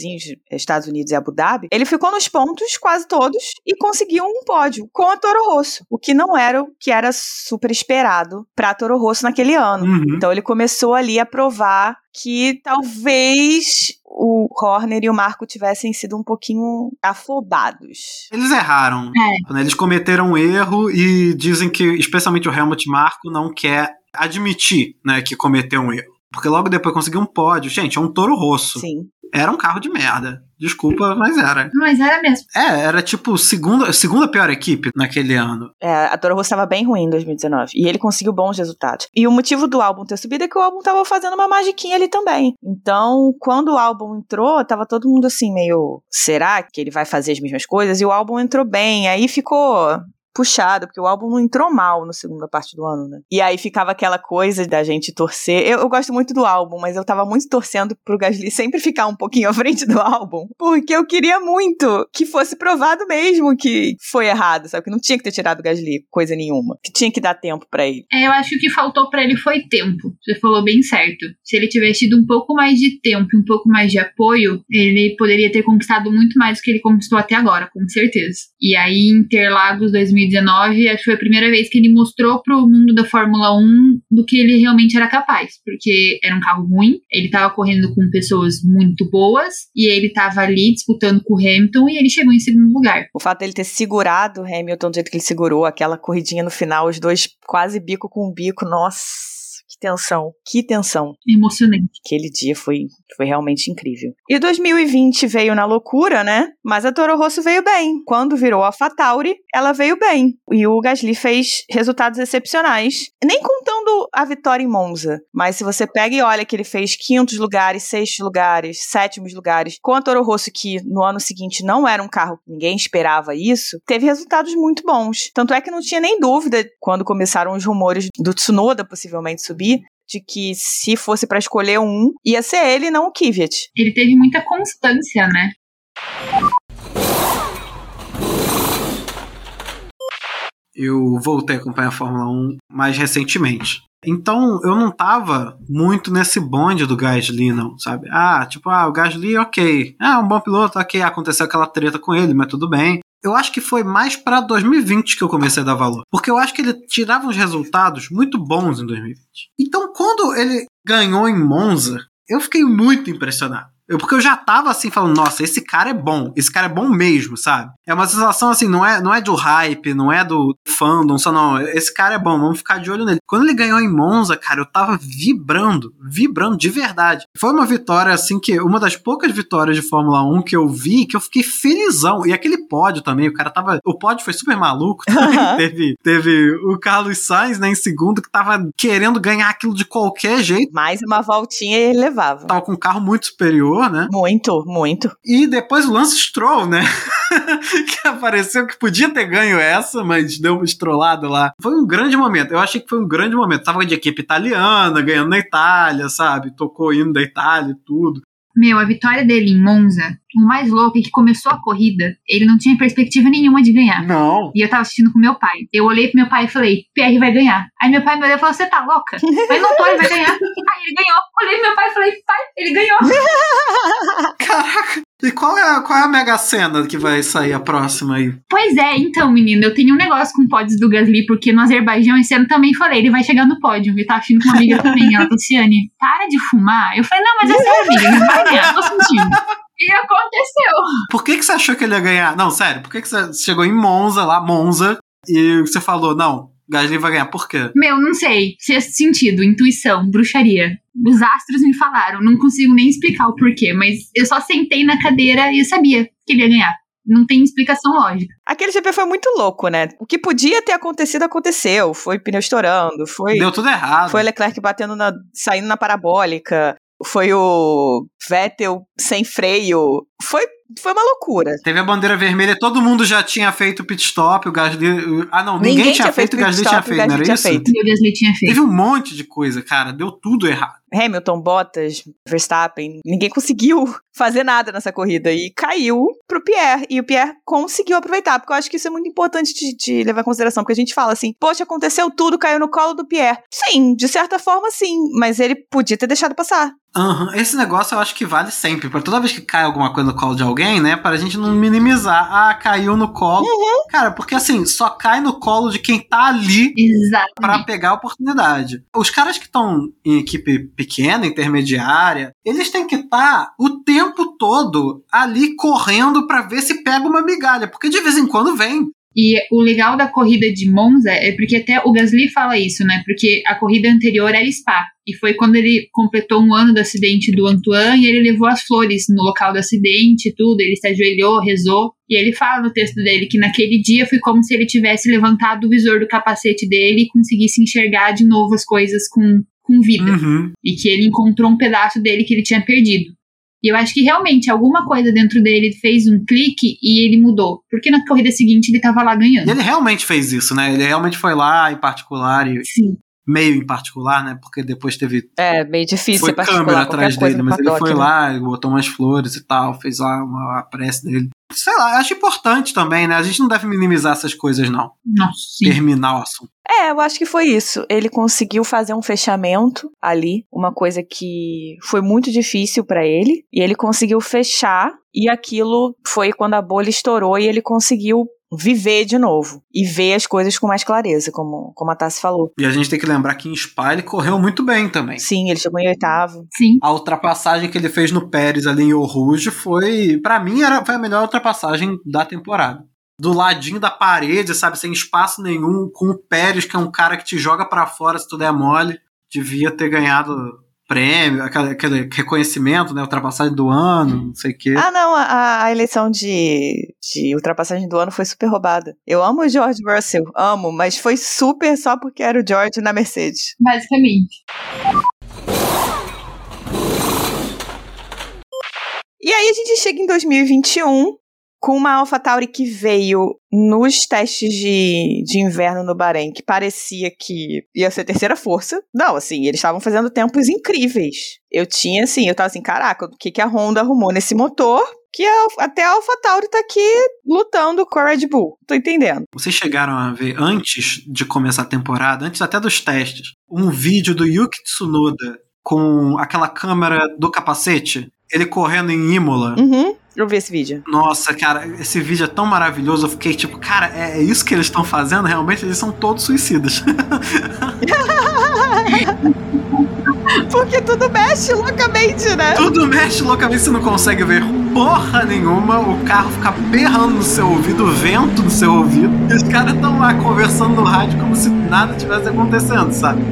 Estados Unidos e Abu Dhabi, ele ficou nos pontos quase todos e conseguiu um pódio com a Toro Rosso, o que não era o que era super esperado para Toro Rosso naquele ano. Uhum. Então ele começou ali a provar que talvez o Horner e o Marco tivessem sido um pouquinho afobados. Eles erraram. É. Né? Eles cometeram um erro e dizem que, especialmente o Helmut Marco, não quer admitir né, que cometeu um erro. Porque logo depois conseguiu um pódio. Gente, é um touro rosso. Sim. Era um carro de merda. Desculpa, mas era. Mas era mesmo. É, era tipo segunda, segunda pior equipe naquele ano. É, a Toro Rosso estava bem ruim em 2019. E ele conseguiu bons resultados. E o motivo do álbum ter subido é que o álbum tava fazendo uma magiquinha ali também. Então, quando o álbum entrou, tava todo mundo assim, meio. Será que ele vai fazer as mesmas coisas? E o álbum entrou bem. Aí ficou puxado, porque o álbum não entrou mal na segunda parte do ano, né? E aí ficava aquela coisa da gente torcer. Eu, eu, gosto muito do álbum, mas eu tava muito torcendo pro Gasly sempre ficar um pouquinho à frente do álbum, porque eu queria muito que fosse provado mesmo que foi errado, sabe? Que não tinha que ter tirado o Gasly, coisa nenhuma. Que tinha que dar tempo para ele. É, eu acho que o que faltou para ele foi tempo. Você falou bem certo. Se ele tivesse tido um pouco mais de tempo um pouco mais de apoio, ele poderia ter conquistado muito mais do que ele conquistou até agora, com certeza. E aí, Interlagos 2019 2019, acho que foi a primeira vez que ele mostrou pro mundo da Fórmula 1 do que ele realmente era capaz, porque era um carro ruim, ele estava correndo com pessoas muito boas e ele estava ali disputando com o Hamilton e ele chegou em segundo lugar. O fato dele ter segurado o Hamilton do jeito que ele segurou, aquela corridinha no final, os dois quase bico com bico, nossa que tensão, que tensão. Emocionante. Aquele dia foi, foi realmente incrível. E 2020 veio na loucura, né? Mas a Toro Rosso veio bem. Quando virou a Fatauri, ela veio bem. E o Gasly fez resultados excepcionais. Nem contando a vitória em Monza. Mas se você pega e olha que ele fez quintos lugares, sextos lugares, sétimos lugares, com a Toro Rosso, que no ano seguinte não era um carro, ninguém esperava isso, teve resultados muito bons. Tanto é que não tinha nem dúvida quando começaram os rumores do Tsunoda possivelmente subir de que se fosse para escolher um, ia ser ele, não o Kvyat. Ele teve muita constância, né? Eu voltei a acompanhar a Fórmula 1 mais recentemente. Então, eu não tava muito nesse bonde do Gasly, não, sabe? Ah, tipo, ah, o Gasly, ok. Ah, um bom piloto, ok. Aconteceu aquela treta com ele, mas tudo bem eu acho que foi mais para 2020 que eu comecei a dar valor. Porque eu acho que ele tirava uns resultados muito bons em 2020. Então, quando ele ganhou em Monza, eu fiquei muito impressionado. Eu, porque eu já tava assim falando, nossa, esse cara é bom, esse cara é bom mesmo, sabe? É uma sensação assim, não é, não é do hype, não é do fandom, só não, esse cara é bom, vamos ficar de olho nele. Quando ele ganhou em Monza, cara, eu tava vibrando, vibrando de verdade. Foi uma vitória assim que, uma das poucas vitórias de Fórmula 1 que eu vi, que eu fiquei felizão. E aquele pódio também, o cara tava, o pódio foi super maluco [laughs] também. [laughs] teve, teve o Carlos Sainz, né, em segundo, que tava querendo ganhar aquilo de qualquer jeito. Mais uma voltinha e ele levava. Tava com um carro muito superior né? Muito, muito. E depois o Lance Stroll, né? [laughs] que apareceu que podia ter ganho essa, mas deu uma estrolada lá. Foi um grande momento. Eu achei que foi um grande momento. Tava de equipe italiana, ganhando na Itália, sabe? Tocou hino da Itália e tudo. Meu, a vitória dele em Monza, o mais louco é que começou a corrida, ele não tinha perspectiva nenhuma de ganhar. Não. E eu tava assistindo com meu pai. Eu olhei pro meu pai e falei, PR vai ganhar. Aí meu pai me olhou e falou, você tá louca? Mas não tô, ele vai ganhar. [laughs] Aí ele ganhou. Olhei pro meu pai e falei, pai, ele ganhou. [laughs] Caraca. E qual é, a, qual é a mega cena que vai sair a próxima aí? Pois é, então, menina, eu tenho um negócio com pódios do Gasly, porque no Azerbaijão esse ano também falei, ele vai chegar no pódio. Eu tava assistindo com uma amiga [laughs] também, ela, Luciane, para de fumar. Eu falei, não, mas é sério, amiga, ele vai ganhar, tô sentindo. E aconteceu. Por que, que você achou que ele ia ganhar? Não, sério, por que, que você chegou em Monza, lá, Monza, e você falou, não, Gasly vai ganhar, por quê? Meu, não sei. Sexto sentido, intuição, bruxaria. Os astros me falaram, não consigo nem explicar o porquê, mas eu só sentei na cadeira e eu sabia que ele ia ganhar. Não tem explicação lógica. Aquele GP foi muito louco, né? O que podia ter acontecido, aconteceu. Foi pneu estourando, foi. Deu tudo errado. Foi Leclerc batendo na. saindo na parabólica. Foi o Vettel sem freio. Foi foi uma loucura. Teve a bandeira vermelha, todo mundo já tinha feito o pit stop, o Gasly. Ah, não, ninguém, ninguém tinha, feito, o Gasly tinha feito, não era isso? Feito. O Gasly tinha feito. Teve um monte de coisa, cara, deu tudo errado. Hamilton, Bottas, Verstappen, ninguém conseguiu [laughs] fazer nada nessa corrida e caiu pro Pierre. E o Pierre conseguiu aproveitar, porque eu acho que isso é muito importante de, de levar em consideração, porque a gente fala assim, poxa, aconteceu tudo, caiu no colo do Pierre. Sim, de certa forma sim, mas ele podia ter deixado passar. Uhum. Esse negócio eu acho que vale sempre. Pra toda vez que cai alguma coisa no colo de alguém, né? Pra gente não minimizar. Ah, caiu no colo. Uhum. Cara, porque assim, só cai no colo de quem tá ali Exatamente. para pegar a oportunidade. Os caras que estão em equipe pequena, intermediária, eles têm que estar o tempo todo ali correndo para ver se pega uma migalha, porque de vez em quando vem. E o legal da corrida de Monza é porque até o Gasly fala isso, né? Porque a corrida anterior era Spa. E foi quando ele completou um ano do acidente do Antoine e ele levou as flores no local do acidente tudo. Ele se ajoelhou, rezou. E ele fala no texto dele que naquele dia foi como se ele tivesse levantado o visor do capacete dele e conseguisse enxergar de novo as coisas com, com vida. Uhum. E que ele encontrou um pedaço dele que ele tinha perdido. E eu acho que realmente alguma coisa dentro dele fez um clique e ele mudou. Porque na corrida seguinte ele tava lá E ganhando. ele realmente fez isso, né? Ele realmente foi lá em particular e Sim. Meio em particular, né? Porque depois teve É, meio difícil foi câmera atrás dele, no mas ele foi né? lá, ele botou umas flores e tal, fez lá uma a prece dele. Sei lá, acho importante também, né? A gente não deve minimizar essas coisas, não. Nossa, sim. Terminar o assunto. É, eu acho que foi isso. Ele conseguiu fazer um fechamento ali, uma coisa que foi muito difícil pra ele, e ele conseguiu fechar, e aquilo foi quando a bolha estourou e ele conseguiu viver de novo e ver as coisas com mais clareza, como, como a Tassi falou. E a gente tem que lembrar que em Spa ele correu muito bem também. Sim, ele chegou em oitavo. Sim. A ultrapassagem que ele fez no Pérez ali em Eau Rouge foi, Pra mim, era, foi a melhor ultrapassagem da temporada. Do ladinho da parede, sabe, sem espaço nenhum, com o Pérez, que é um cara que te joga pra fora se tudo é mole, devia ter ganhado prêmio, aquele, aquele reconhecimento, né, ultrapassagem do ano, não sei o quê. Ah, não, a, a eleição de, de ultrapassagem do ano foi super roubada. Eu amo o George Russell, amo, mas foi super só porque era o George na Mercedes. Basicamente. E aí a gente chega em 2021 com uma AlphaTauri que veio nos testes de, de inverno no Bahrein, que parecia que ia ser terceira força. Não, assim, eles estavam fazendo tempos incríveis. Eu tinha, assim, eu tava assim, caraca, o que, que a Honda arrumou nesse motor? Que a- até a AlphaTauri tá aqui lutando com a Red Bull. Tô entendendo. Vocês chegaram a ver, antes de começar a temporada, antes até dos testes, um vídeo do Yuki Tsunoda com aquela câmera do capacete, ele correndo em Imola. Uhum, eu vi esse vídeo. Nossa, cara, esse vídeo é tão maravilhoso. Eu fiquei tipo, cara, é é isso que eles estão fazendo? Realmente, eles são todos suicidas. [laughs] Porque tudo mexe loucamente, né? Tudo mexe loucamente, você não consegue ver porra nenhuma. O carro fica berrando no seu ouvido, o vento no seu ouvido. E os caras estão lá conversando no rádio como se nada tivesse acontecendo, sabe?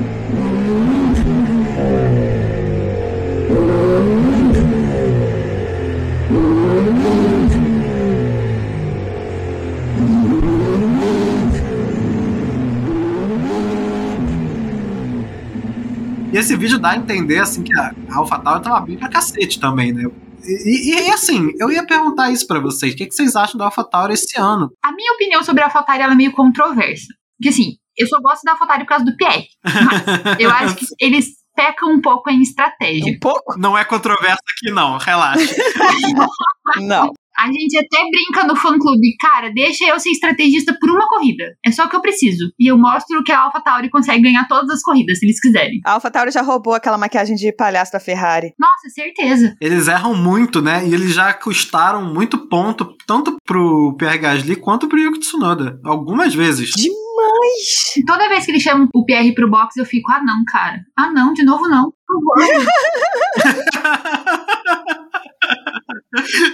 E esse vídeo dá a entender, assim, que a AlphaTauri tava bem pra cacete também, né? E, e- e, assim, eu ia perguntar isso pra vocês. O que, que vocês acham da AlphaTauri esse ano? A minha opinião sobre a AlphaTauri é meio controversa. Porque assim, eu só gosto da AlphaTauri por causa do Pierre. [laughs] Mas eu acho que eles pecam um pouco em estratégia. Um pouco? Não é controverso aqui, não. Relaxa. [laughs] Não. A gente até brinca no fã-clube, cara, deixa eu ser estrategista por uma corrida. É só o que eu preciso. E eu mostro que a AlphaTauri consegue ganhar todas as corridas, se eles quiserem. A AlphaTauri já roubou aquela maquiagem de palhaço da Ferrari. Nossa, certeza. Eles erram muito, né? E eles já custaram muito ponto, tanto pro Pierre Gasly quanto pro Yuki Tsunoda. Algumas vezes. Demais! Toda vez que eles chamam o PR pro box, eu fico, ah não, cara. Ah não, de novo não. [laughs]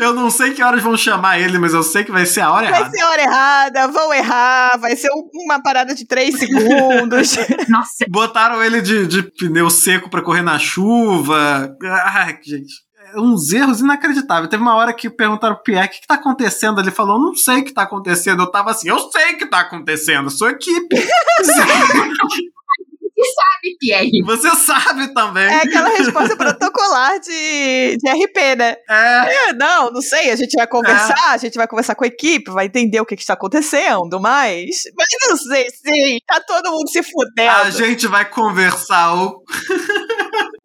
Eu não sei que horas vão chamar ele, mas eu sei que vai ser a hora Vai errada. ser a hora errada, vão errar, vai ser um- uma parada de 3 segundos. [laughs] [laughs] Nossa, Botaram ele de, de pneu seco pra correr na chuva. Ai, gente. É Uns erros inacreditáveis. Teve uma hora que perguntaram pro Pierre o que, que tá acontecendo. Ele falou: Não sei o que tá acontecendo. Eu tava assim: Eu sei o que tá acontecendo. Sou equipe. que sabe, Pierre? Você sabe também. É aquela resposta protocolar de, de RP, né? É. É, não, não sei, a gente vai conversar, a gente vai conversar com a equipe, vai entender o que, que está acontecendo, mas. Mas não sei, sim, tá todo mundo se fudendo. A gente vai conversar. O...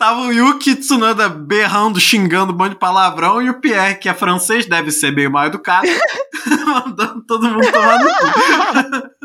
Tava o Yuki Tsunoda berrando, xingando um monte de palavrão, e o Pierre, que é francês, deve ser bem mal educado, [laughs] mandando todo mundo tomar no cu.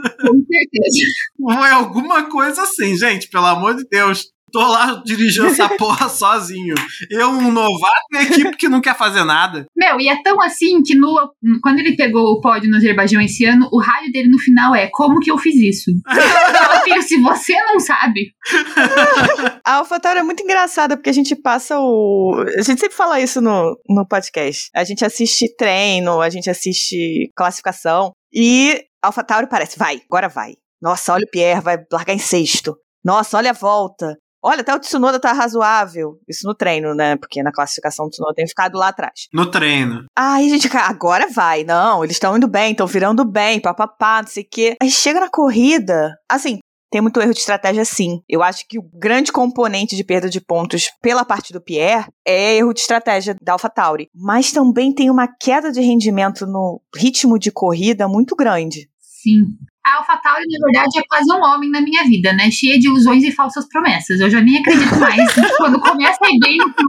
[laughs] Com certeza. Foi alguma coisa assim, gente, pelo amor de Deus. Tô lá dirigindo essa [laughs] porra sozinho. Eu, um novato e a equipe que não quer fazer nada. Meu, e é tão assim que no, quando ele pegou o pódio no Azerbaijão esse ano, o rádio dele no final é: Como que eu fiz isso? [laughs] Meu filho, se você não sabe. [laughs] A AlphaTauri é muito engraçada porque a gente passa o. A gente sempre fala isso no, no podcast. A gente assiste treino, a gente assiste classificação e AlphaTauri parece, vai, agora vai. Nossa, olha o Pierre, vai largar em sexto. Nossa, olha a volta. Olha, até o Tsunoda tá razoável. Isso no treino, né? Porque na classificação o Tsunoda tem ficado lá atrás. No treino. Aí, gente, cara, agora vai. Não, eles estão indo bem, estão virando bem, papapá, não sei o quê. Aí chega na corrida, assim, tem muito erro de estratégia, sim. Eu acho que o grande componente de perda de pontos pela parte do Pierre é erro de estratégia da AlphaTauri. Mas também tem uma queda de rendimento no ritmo de corrida muito grande. Sim. A AlphaTauri, na verdade, é quase um homem na minha vida, né? Cheia de ilusões e falsas promessas. Eu já nem acredito mais. [laughs] Quando começa a ir bem, eu falo,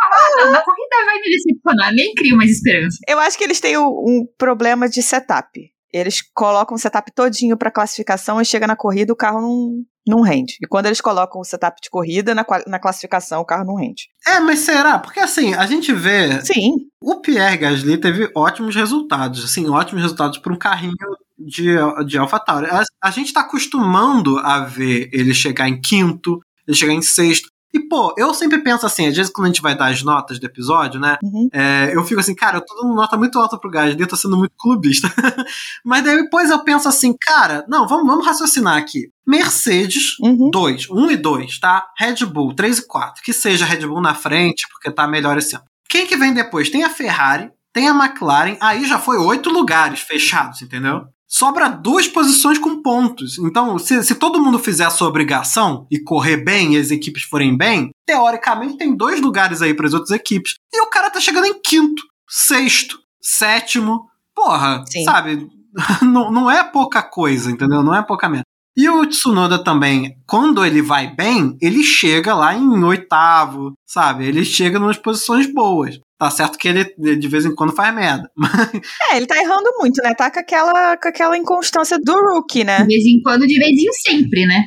ah, não, na corrida vai me decepcionar. Nem crio mais esperança. Eu acho que eles têm um, um problema de setup. Eles colocam o setup todinho para classificação e chega na corrida o carro não, não rende. E quando eles colocam o setup de corrida na, na classificação, o carro não rende. É, mas será? Porque assim, a gente vê. Sim. O Pierre Gasly teve ótimos resultados, assim, ótimos resultados para um carrinho de, de AlphaTauri. A, a gente tá acostumando a ver ele chegar em quinto, ele chegar em sexto. E, pô, eu sempre penso assim, às vezes quando a gente vai dar as notas do episódio, né? Uhum. É, eu fico assim, cara, eu tô dando nota muito alta pro Gasly, eu tô sendo muito clubista. [laughs] Mas daí depois eu penso assim, cara, não, vamos, vamos raciocinar aqui. Mercedes, Uhum. 2, 1 e 2, tá? Red Bull, 3 e 4. Que seja Red Bull na frente, porque tá melhor esse ano. Quem que vem depois? Tem a Ferrari, tem a McLaren, aí já foi oito lugares fechados, entendeu? Sobra duas posições com pontos. Então, se, se todo mundo fizer a sua obrigação e correr bem e as equipes forem bem, teoricamente tem dois lugares aí para as outras equipes. E o cara tá chegando em quinto, sexto, sétimo. Porra, Sim. sabe? [laughs] não, não é pouca coisa, entendeu? Não é pouca merda. E o Tsunoda também, quando ele vai bem, ele chega lá em oitavo, sabe? Ele chega nas posições boas. Tá certo que ele de vez em quando faz merda. [laughs] É, ele tá errando muito, né? Tá com aquela, com aquela inconstância do rookie, né? De vez em quando, de vez em sempre, né?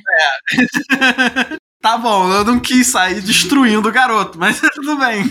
[laughs] Tá bom, eu não quis sair destruindo o garoto, mas [laughs] tudo bem.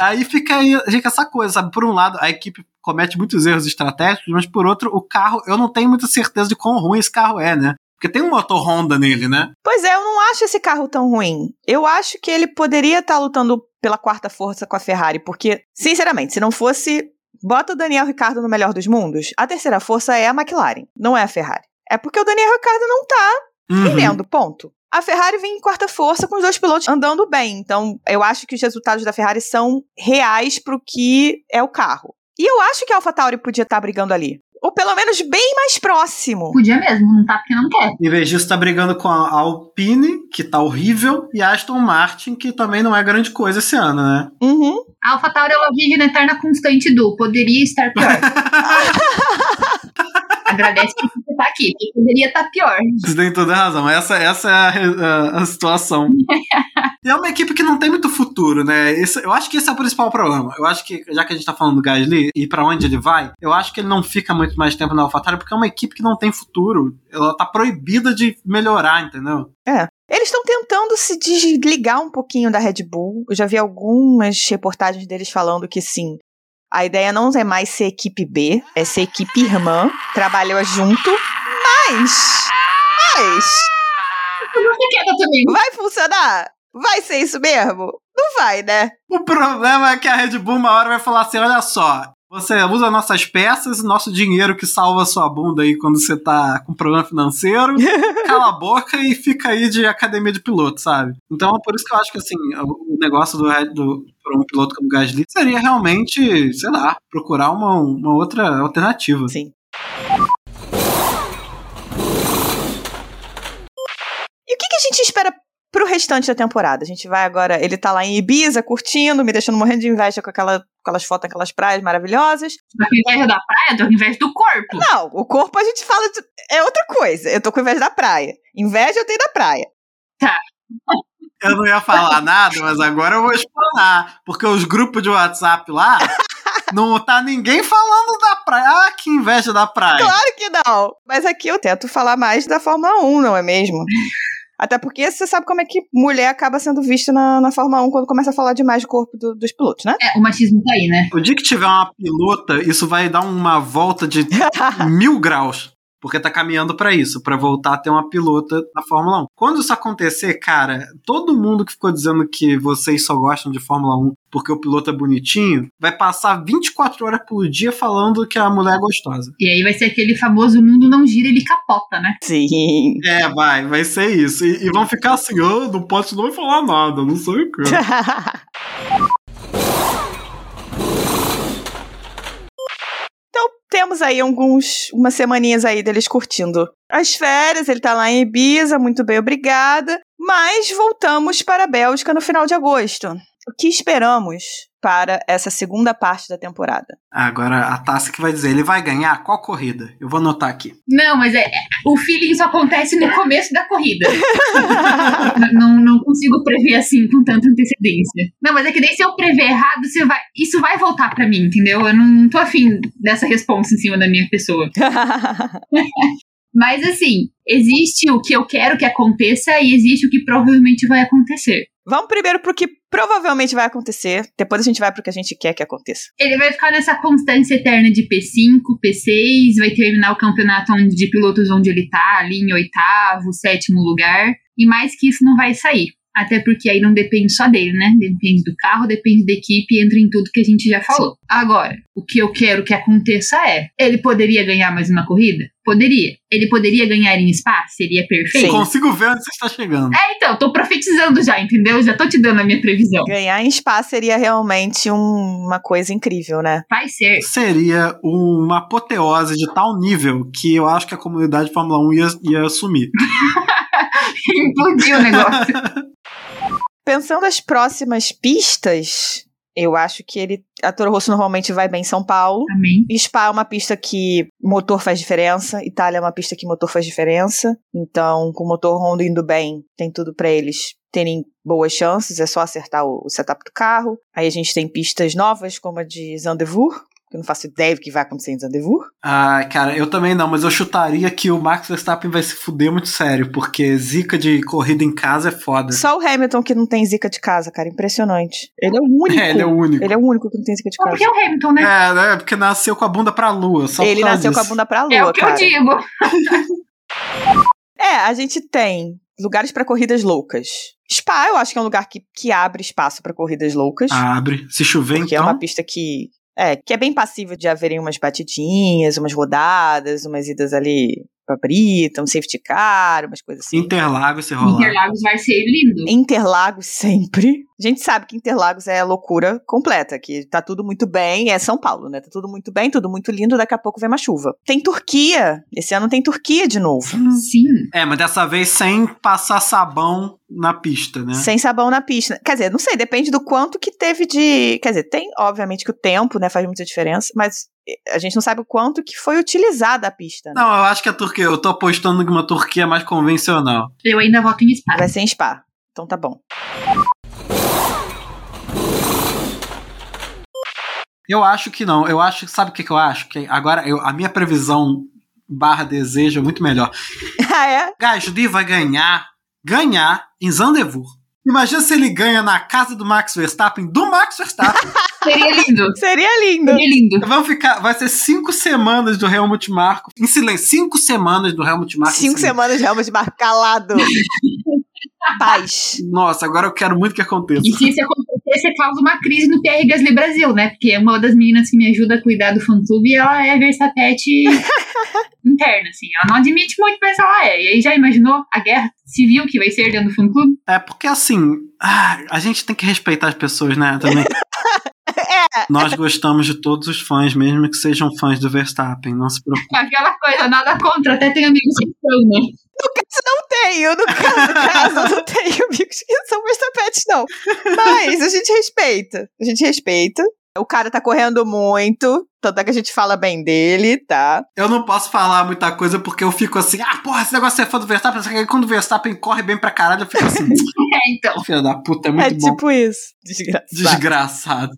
Aí fica aí fica essa coisa, sabe? Por um lado, a equipe comete muitos erros estratégicos, mas por outro, o carro, eu não tenho muita certeza de quão ruim esse carro é, né? Porque tem um motor Honda nele, né? Pois é, eu não acho esse carro tão ruim. Eu acho que ele poderia estar lutando pela quarta força com a Ferrari, porque, sinceramente, se não fosse. Bota o Daniel Ricardo no melhor dos mundos, a terceira força é a McLaren, não é a Ferrari. É porque o Daniel Ricardo não tá Uhum. rendendo, ponto. A Ferrari vem em quarta força com os dois pilotos andando bem. Então, eu acho que os resultados da Ferrari são reais pro que é o carro. E eu acho que a AlphaTauri podia estar brigando ali. Ou pelo menos bem mais próximo. Podia mesmo, não tá porque não quer. Em vez disso, tá brigando com a Alpine, que tá horrível, e a Aston Martin, que também não é grande coisa esse ano, né? Uhum. A AlphaTauri, ela vive na eterna constante do poderia estar pior. [laughs] Agradece que você tá aqui, porque poderia estar pior. Você tem toda a razão. Essa, essa é a, a- a situação. [laughs] e é uma equipe que não tem muito futuro, né? Esse- eu acho que esse é o principal problema. Eu acho que, já que a gente tá falando do Gasly e pra onde ele vai, eu acho que ele não fica muito mais tempo na AlphaTauri porque é uma equipe que não tem futuro. Ela tá proibida de melhorar, entendeu? Eles estão tentando se desligar um pouquinho da Red Bull. Eu já vi algumas reportagens deles falando que sim. A ideia não é mais ser equipe B, é ser equipe irmã, trabalhou junto, mas. Mas. Também. Vai funcionar? Vai ser isso mesmo? Não vai, né? O problema é que a Red Bull uma hora vai falar assim: olha só, você usa nossas peças, nosso dinheiro que salva sua bunda aí quando você tá com problema financeiro, [laughs] cala a boca e fica aí de academia de piloto, sabe? Então é por isso que eu acho que assim, o o negócio do, Red- do pra um piloto como o Gasly seria realmente, sei lá, procurar uma, uma outra alternativa. Sim. E o que, que a gente espera pro restante da temporada? A gente vai agora. Ele tá lá em Ibiza curtindo, me deixando morrendo de inveja com aquela, aquelas fotos, aquelas praias maravilhosas. Tá com inveja da praia, tô com inveja do corpo. Não, o corpo a gente fala de, é outra coisa. Eu tô com inveja da praia. Inveja eu tenho da praia. Tá. Eu não ia falar nada, mas agora eu vou explanar. Porque os grupos de WhatsApp lá, não tá ninguém falando da praia. Ah, que inveja da praia. Claro que não. Mas aqui eu tento falar mais da Fórmula 1, não é mesmo? Até porque você sabe como é que mulher acaba sendo vista na, na Fórmula 1 quando começa a falar demais do corpo do- dos pilotos, né? É, o machismo tá aí, né? O dia que tiver uma pilota, isso vai dar uma volta de [laughs] mil graus. Porque tá caminhando pra isso, pra voltar a ter uma pilota na Fórmula 1. Quando isso acontecer, cara, todo mundo que ficou dizendo que vocês só gostam de Fórmula 1 porque o piloto é bonitinho, vai passar 24 horas por dia falando que a mulher é gostosa. E aí vai ser aquele famoso mundo não gira, ele capota, né? Sim. É, vai, vai ser isso. E, e vão ficar assim, ah, não pode não falar nada, não sei o que. [laughs] então, temos aí alguns, umas semaninhas aí deles curtindo as férias. Ele tá lá em Ibiza, muito bem, obrigada. Mas voltamos para a Bélgica no final de agosto. O que esperamos para essa segunda parte da temporada? Agora a Tassi que vai dizer, ele vai ganhar qual corrida? Eu vou anotar aqui. Não, mas é, é- o feeling só acontece no começo da corrida. [laughs] Não, não consigo prever assim com tanta antecedência. Não, mas é que daí se eu prever errado, você vai, isso vai voltar pra mim, entendeu? Eu não, não tô afim dessa resposta em cima da minha pessoa. [laughs] Mas assim, existe o que eu quero que aconteça e existe o que provavelmente vai acontecer. Vamos primeiro pro que provavelmente vai acontecer. Depois a gente vai pro que a gente quer que aconteça. Ele vai ficar nessa constância eterna de P5, P6, vai terminar o campeonato de pilotos onde ele tá, ali em oitavo, sétimo lugar. E mais que isso não vai sair. Até porque aí não depende só dele, né? Depende do carro, depende da equipe, entra em tudo que a gente já falou. Agora, o que eu quero que aconteça é: ele poderia ganhar mais uma corrida? Poderia. Ele poderia ganhar em Spa? Seria perfeito? Sim. Consigo ver onde você está chegando. É, então, tô profetizando já, entendeu? Já tô te dando a minha previsão. Ganhar em spa seria realmente um- uma coisa incrível, né? Vai ser. Seria uma apoteose de tal nível que eu acho que a comunidade Fórmula 1 ia, ia assumir. [laughs] Implodiu o negócio. [laughs] Pensando as próximas pistas, eu acho que ele. A Toro Rosso normalmente vai bem em São Paulo. Amém. Spa é uma pista que motor faz diferença. Itália é uma pista que motor faz diferença. Então, com o motor Honda indo bem, tem tudo pra eles terem boas chances. É só acertar o, o setup do carro. Aí a gente tem pistas novas, como a de Zandvoort. Que eu não faço ideia do que vai acontecer em Zandvoort. Ai, cara, eu também não, mas eu chutaria que o Max Verstappen vai se fuder muito sério, porque zica de corrida em casa é foda. Só o Hamilton que não tem zica de casa, cara. Impressionante. Ele é o [laughs] único. É, ele é o único. Ele é o único que não tem zica de Só casa. porque é o Hamilton, né? É, né? Porque nasceu com a bunda pra lua. Só por Ele nasceu com a disso. bunda pra lua, É o que cara. eu digo. [laughs] É, a gente tem lugares pra corridas loucas. Spa, eu acho que é um lugar que, que abre espaço pra corridas loucas. Abre. Se chover, porque é então. uma pista que. É, que é bem passível de haverem umas batidinhas, umas rodadas, umas idas ali pra Brita, um safety car, umas coisas assim. Interlagos se rolar. Interlagos vai ser lindo. Interlagos sempre. A gente sabe que Interlagos é loucura completa, que tá tudo muito bem, é São Paulo, né? Tá tudo muito bem, tudo muito lindo, daqui a pouco vem uma chuva. Tem Turquia, esse ano tem Turquia de novo. Sim. É, mas dessa vez sem passar sabão na pista, né? Sem sabão na pista. Quer dizer, não sei, depende do quanto que teve de. Quer dizer, tem, obviamente, que o tempo, né, faz muita diferença, mas a gente não sabe o quanto que foi utilizada a pista. Né? Não, eu acho que a Turquia, eu tô apostando que uma Turquia mais convencional. Eu ainda voto em Spa. Vai ser em Spa. Então tá bom. Eu acho que não. Eu acho, sabe o que, que eu acho? Que agora eu- a minha previsão barra desejo é muito melhor. [laughs] ah, é? Gasly vai ganhar, ganhar em Zandvoort. Imagina se ele ganha na casa do Max Verstappen, do Max Verstappen. [laughs] Seria lindo. Seria lindo. Seria lindo. Vão ficar, vai ser cinco semanas do Helmut Marko em silêncio. Cinco semanas do Helmut Marko. em Cinco semanas de Helmut Marko calado. [laughs] Paz. Nossa, agora eu quero muito que aconteça. E se isso acontecer, você causa uma crise no PR Gasly Brasil, né? Porque é uma das meninas que me ajuda a cuidar do fã-clube e ela é versapete interna, assim. Ela não admite muito, mas ela é. E aí já imaginou a guerra civil que vai ser dentro do fã-clube? É porque assim, ah, a gente tem que respeitar as pessoas, né? Também. [laughs] Nós gostamos de todos os fãs, mesmo que sejam fãs do Verstappen. Não se preocupe. Aquela coisa, nada contra, até tem amigos que são, né? Tenho, no caso, caso não tenho amigos que são meus tapetes, não. Mas a gente respeita. A gente respeita. O cara tá correndo muito, tanto é que a gente fala bem dele, tá? Eu não posso falar muita coisa porque eu fico assim, ah, porra, esse negócio é fã do Verstappen. Só que aí quando o Verstappen corre bem pra caralho, eu fico assim, [laughs] É, então. filha da puta, é muito é bom. tipo isso. Desgraçado. Desgraçado.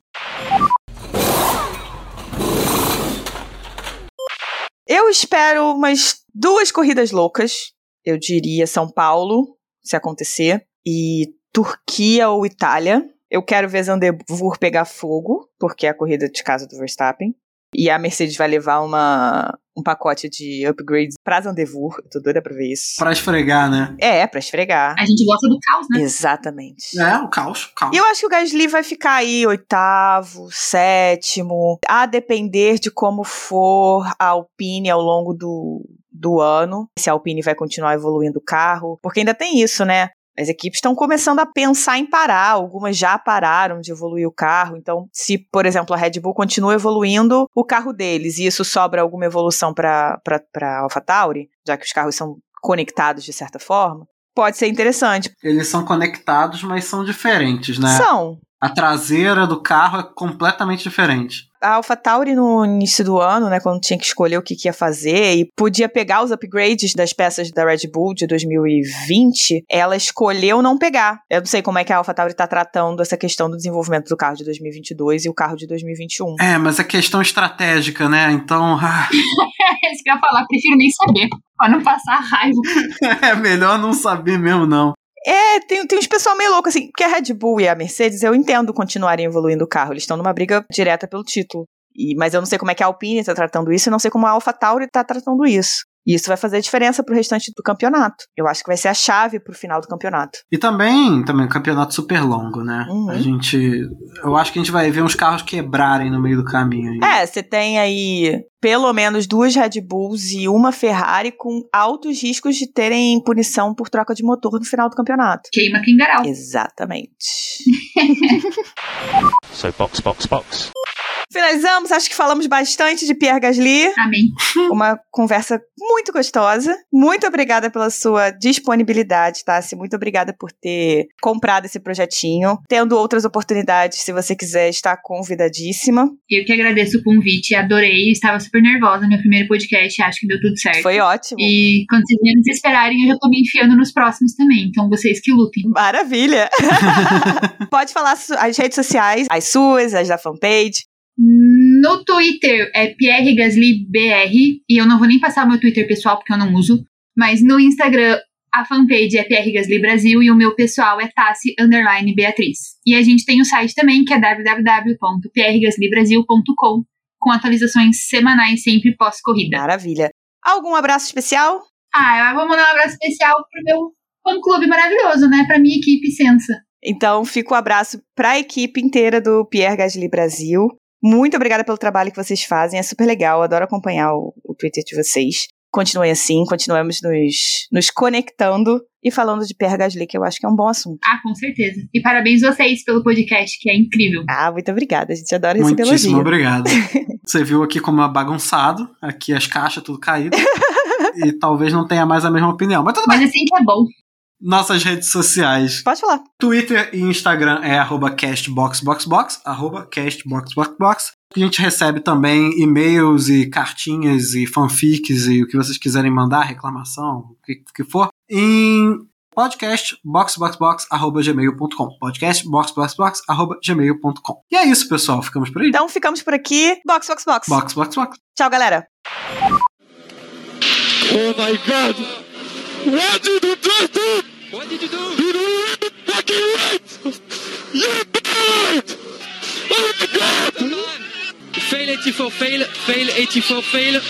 Eu espero umas duas corridas loucas. Eu diria São Paulo, se acontecer, e Turquia ou Itália. Eu quero ver Zandvoort pegar fogo, porque é a corrida de casa do Verstappen. E a Mercedes vai levar uma, um pacote de upgrades pra Zandvoort. Eu tô doida pra ver isso. Pra esfregar, né? É, pra esfregar. A gente gosta do caos, né? Exatamente. É, o caos, o caos. E eu acho que o Gasly vai ficar aí oitavo, sétimo, a depender de como for a Alpine ao longo do, do ano, se a Alpine vai continuar evoluindo o carro, porque ainda tem isso, né? As equipes estão começando a pensar em parar, algumas já pararam de evoluir o carro. Então, se, por exemplo, a Red Bull continua evoluindo o carro deles e isso sobra alguma evolução para a AlphaTauri, já que os carros são conectados de certa forma, pode ser interessante. Eles são conectados, mas são diferentes, né? São. A traseira do carro é completamente diferente. A AlphaTauri no início do ano, né, quando tinha que escolher o que, que ia fazer e podia pegar os upgrades das peças da Red Bull de 2020, ela escolheu não pegar. Eu não sei como é que a AlphaTauri está tratando essa questão do desenvolvimento do carro de 2022 e o carro de 2021. É, mas é questão estratégica, né? Então, ah, [laughs] É isso que eu ia falar, prefiro nem saber. Pra não passar raiva. [laughs] é melhor não saber mesmo, não. É, tem, tem uns pessoal meio louco, assim, porque a Red Bull e a Mercedes, eu entendo continuarem evoluindo o carro, eles estão numa briga direta pelo título. E, mas eu não sei como é que a Alpine está tratando isso e não sei como a AlphaTauri está tratando isso. E isso vai fazer diferença pro restante do campeonato. Eu acho que vai ser a chave pro final do campeonato. E também, também um campeonato super longo, né? Uhum. A gente. Eu acho que a gente vai ver uns carros quebrarem no meio do caminho. aí. É, você tem aí pelo menos duas Red Bulls e uma Ferrari com altos riscos de terem punição por troca de motor no final do campeonato. Queima Kingaral. Exatamente. [laughs] So box, box, box. Finalizamos, acho que falamos bastante de Pierre Gasly. Amém. [laughs] Uma conversa muito gostosa. Muito obrigada pela sua disponibilidade, Tassi. Muito obrigada por ter comprado esse projetinho. Tendo outras oportunidades, se você quiser, está convidadíssima. Eu que agradeço o convite, adorei. Estava super nervosa no meu primeiro podcast, acho que deu tudo certo. Foi ótimo. E quando vocês menos esperarem, eu já tô me enfiando nos próximos também. Então vocês que lutem. Maravilha! [laughs] Pode falar as redes sociais, as suas, as da fanpage. No Twitter é Pierre Gasly BR. E eu não vou nem passar o meu Twitter pessoal porque eu não uso. Mas no Instagram, a fanpage é Pierre Gasly Brasil e o meu pessoal é Tassi Underline Beatriz. E a gente tem o site também que é www.prgaslybrasil.com com atualizações semanais sempre pós-corrida. Maravilha. Algum abraço especial? Ah, eu vou mandar um abraço especial pro meu fã-clube maravilhoso, né? Pra minha equipe Sensa. Então, fica o abraço para a equipe inteira do Pierre Gasly Brasil. Muito obrigada pelo trabalho que vocês fazem, é super legal, adoro acompanhar o, o Twitter de vocês. Continuem assim, continuemos nos, nos conectando e falando de Pierre Gasly, que eu acho que é um bom assunto. Ah, com certeza. E parabéns vocês pelo podcast, que é incrível. Ah, muito obrigada, a gente adora receber Muitíssimo elogio. obrigado. [laughs] Você viu aqui como é bagunçado, aqui as caixas tudo caído. [laughs] e talvez não tenha mais a mesma opinião. Mas tudo bem. Mas assim que é bom. Nossas redes sociais. Pode falar. Twitter e Instagram é arroba castboxboxbox, arroba castboxboxbox. A gente recebe também e-mails e cartinhas e fanfics e o que vocês quiserem mandar, reclamação, o que, que for, em podcastboxboxbox.gmail.com podcastboxboxbox.gmail.com E é isso, pessoal. Ficamos por aí. Então ficamos por aqui. Box, box, box. Box, box, box. Tchau, galera. Oh my god! What did you just do? What did you do? You do it fucking right! You died! Oh my god! Fail 84, fail, fail 84, fail.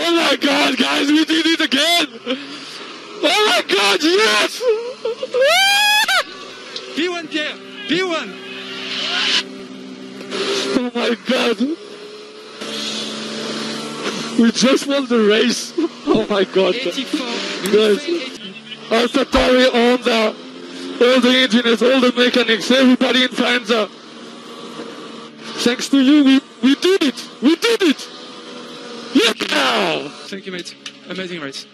Oh my god, guys, we did it again! Oh my god, yes! P1 Pierre, P1. Oh my god! We just won the race! [laughs] Oh my god! 84. Guys, AlphaTauri on the all the engineers, all the mechanics, everybody in Faenza. Thanks to you, we, we did it! We did it! Yeah! Thank you, mate. Amazing race.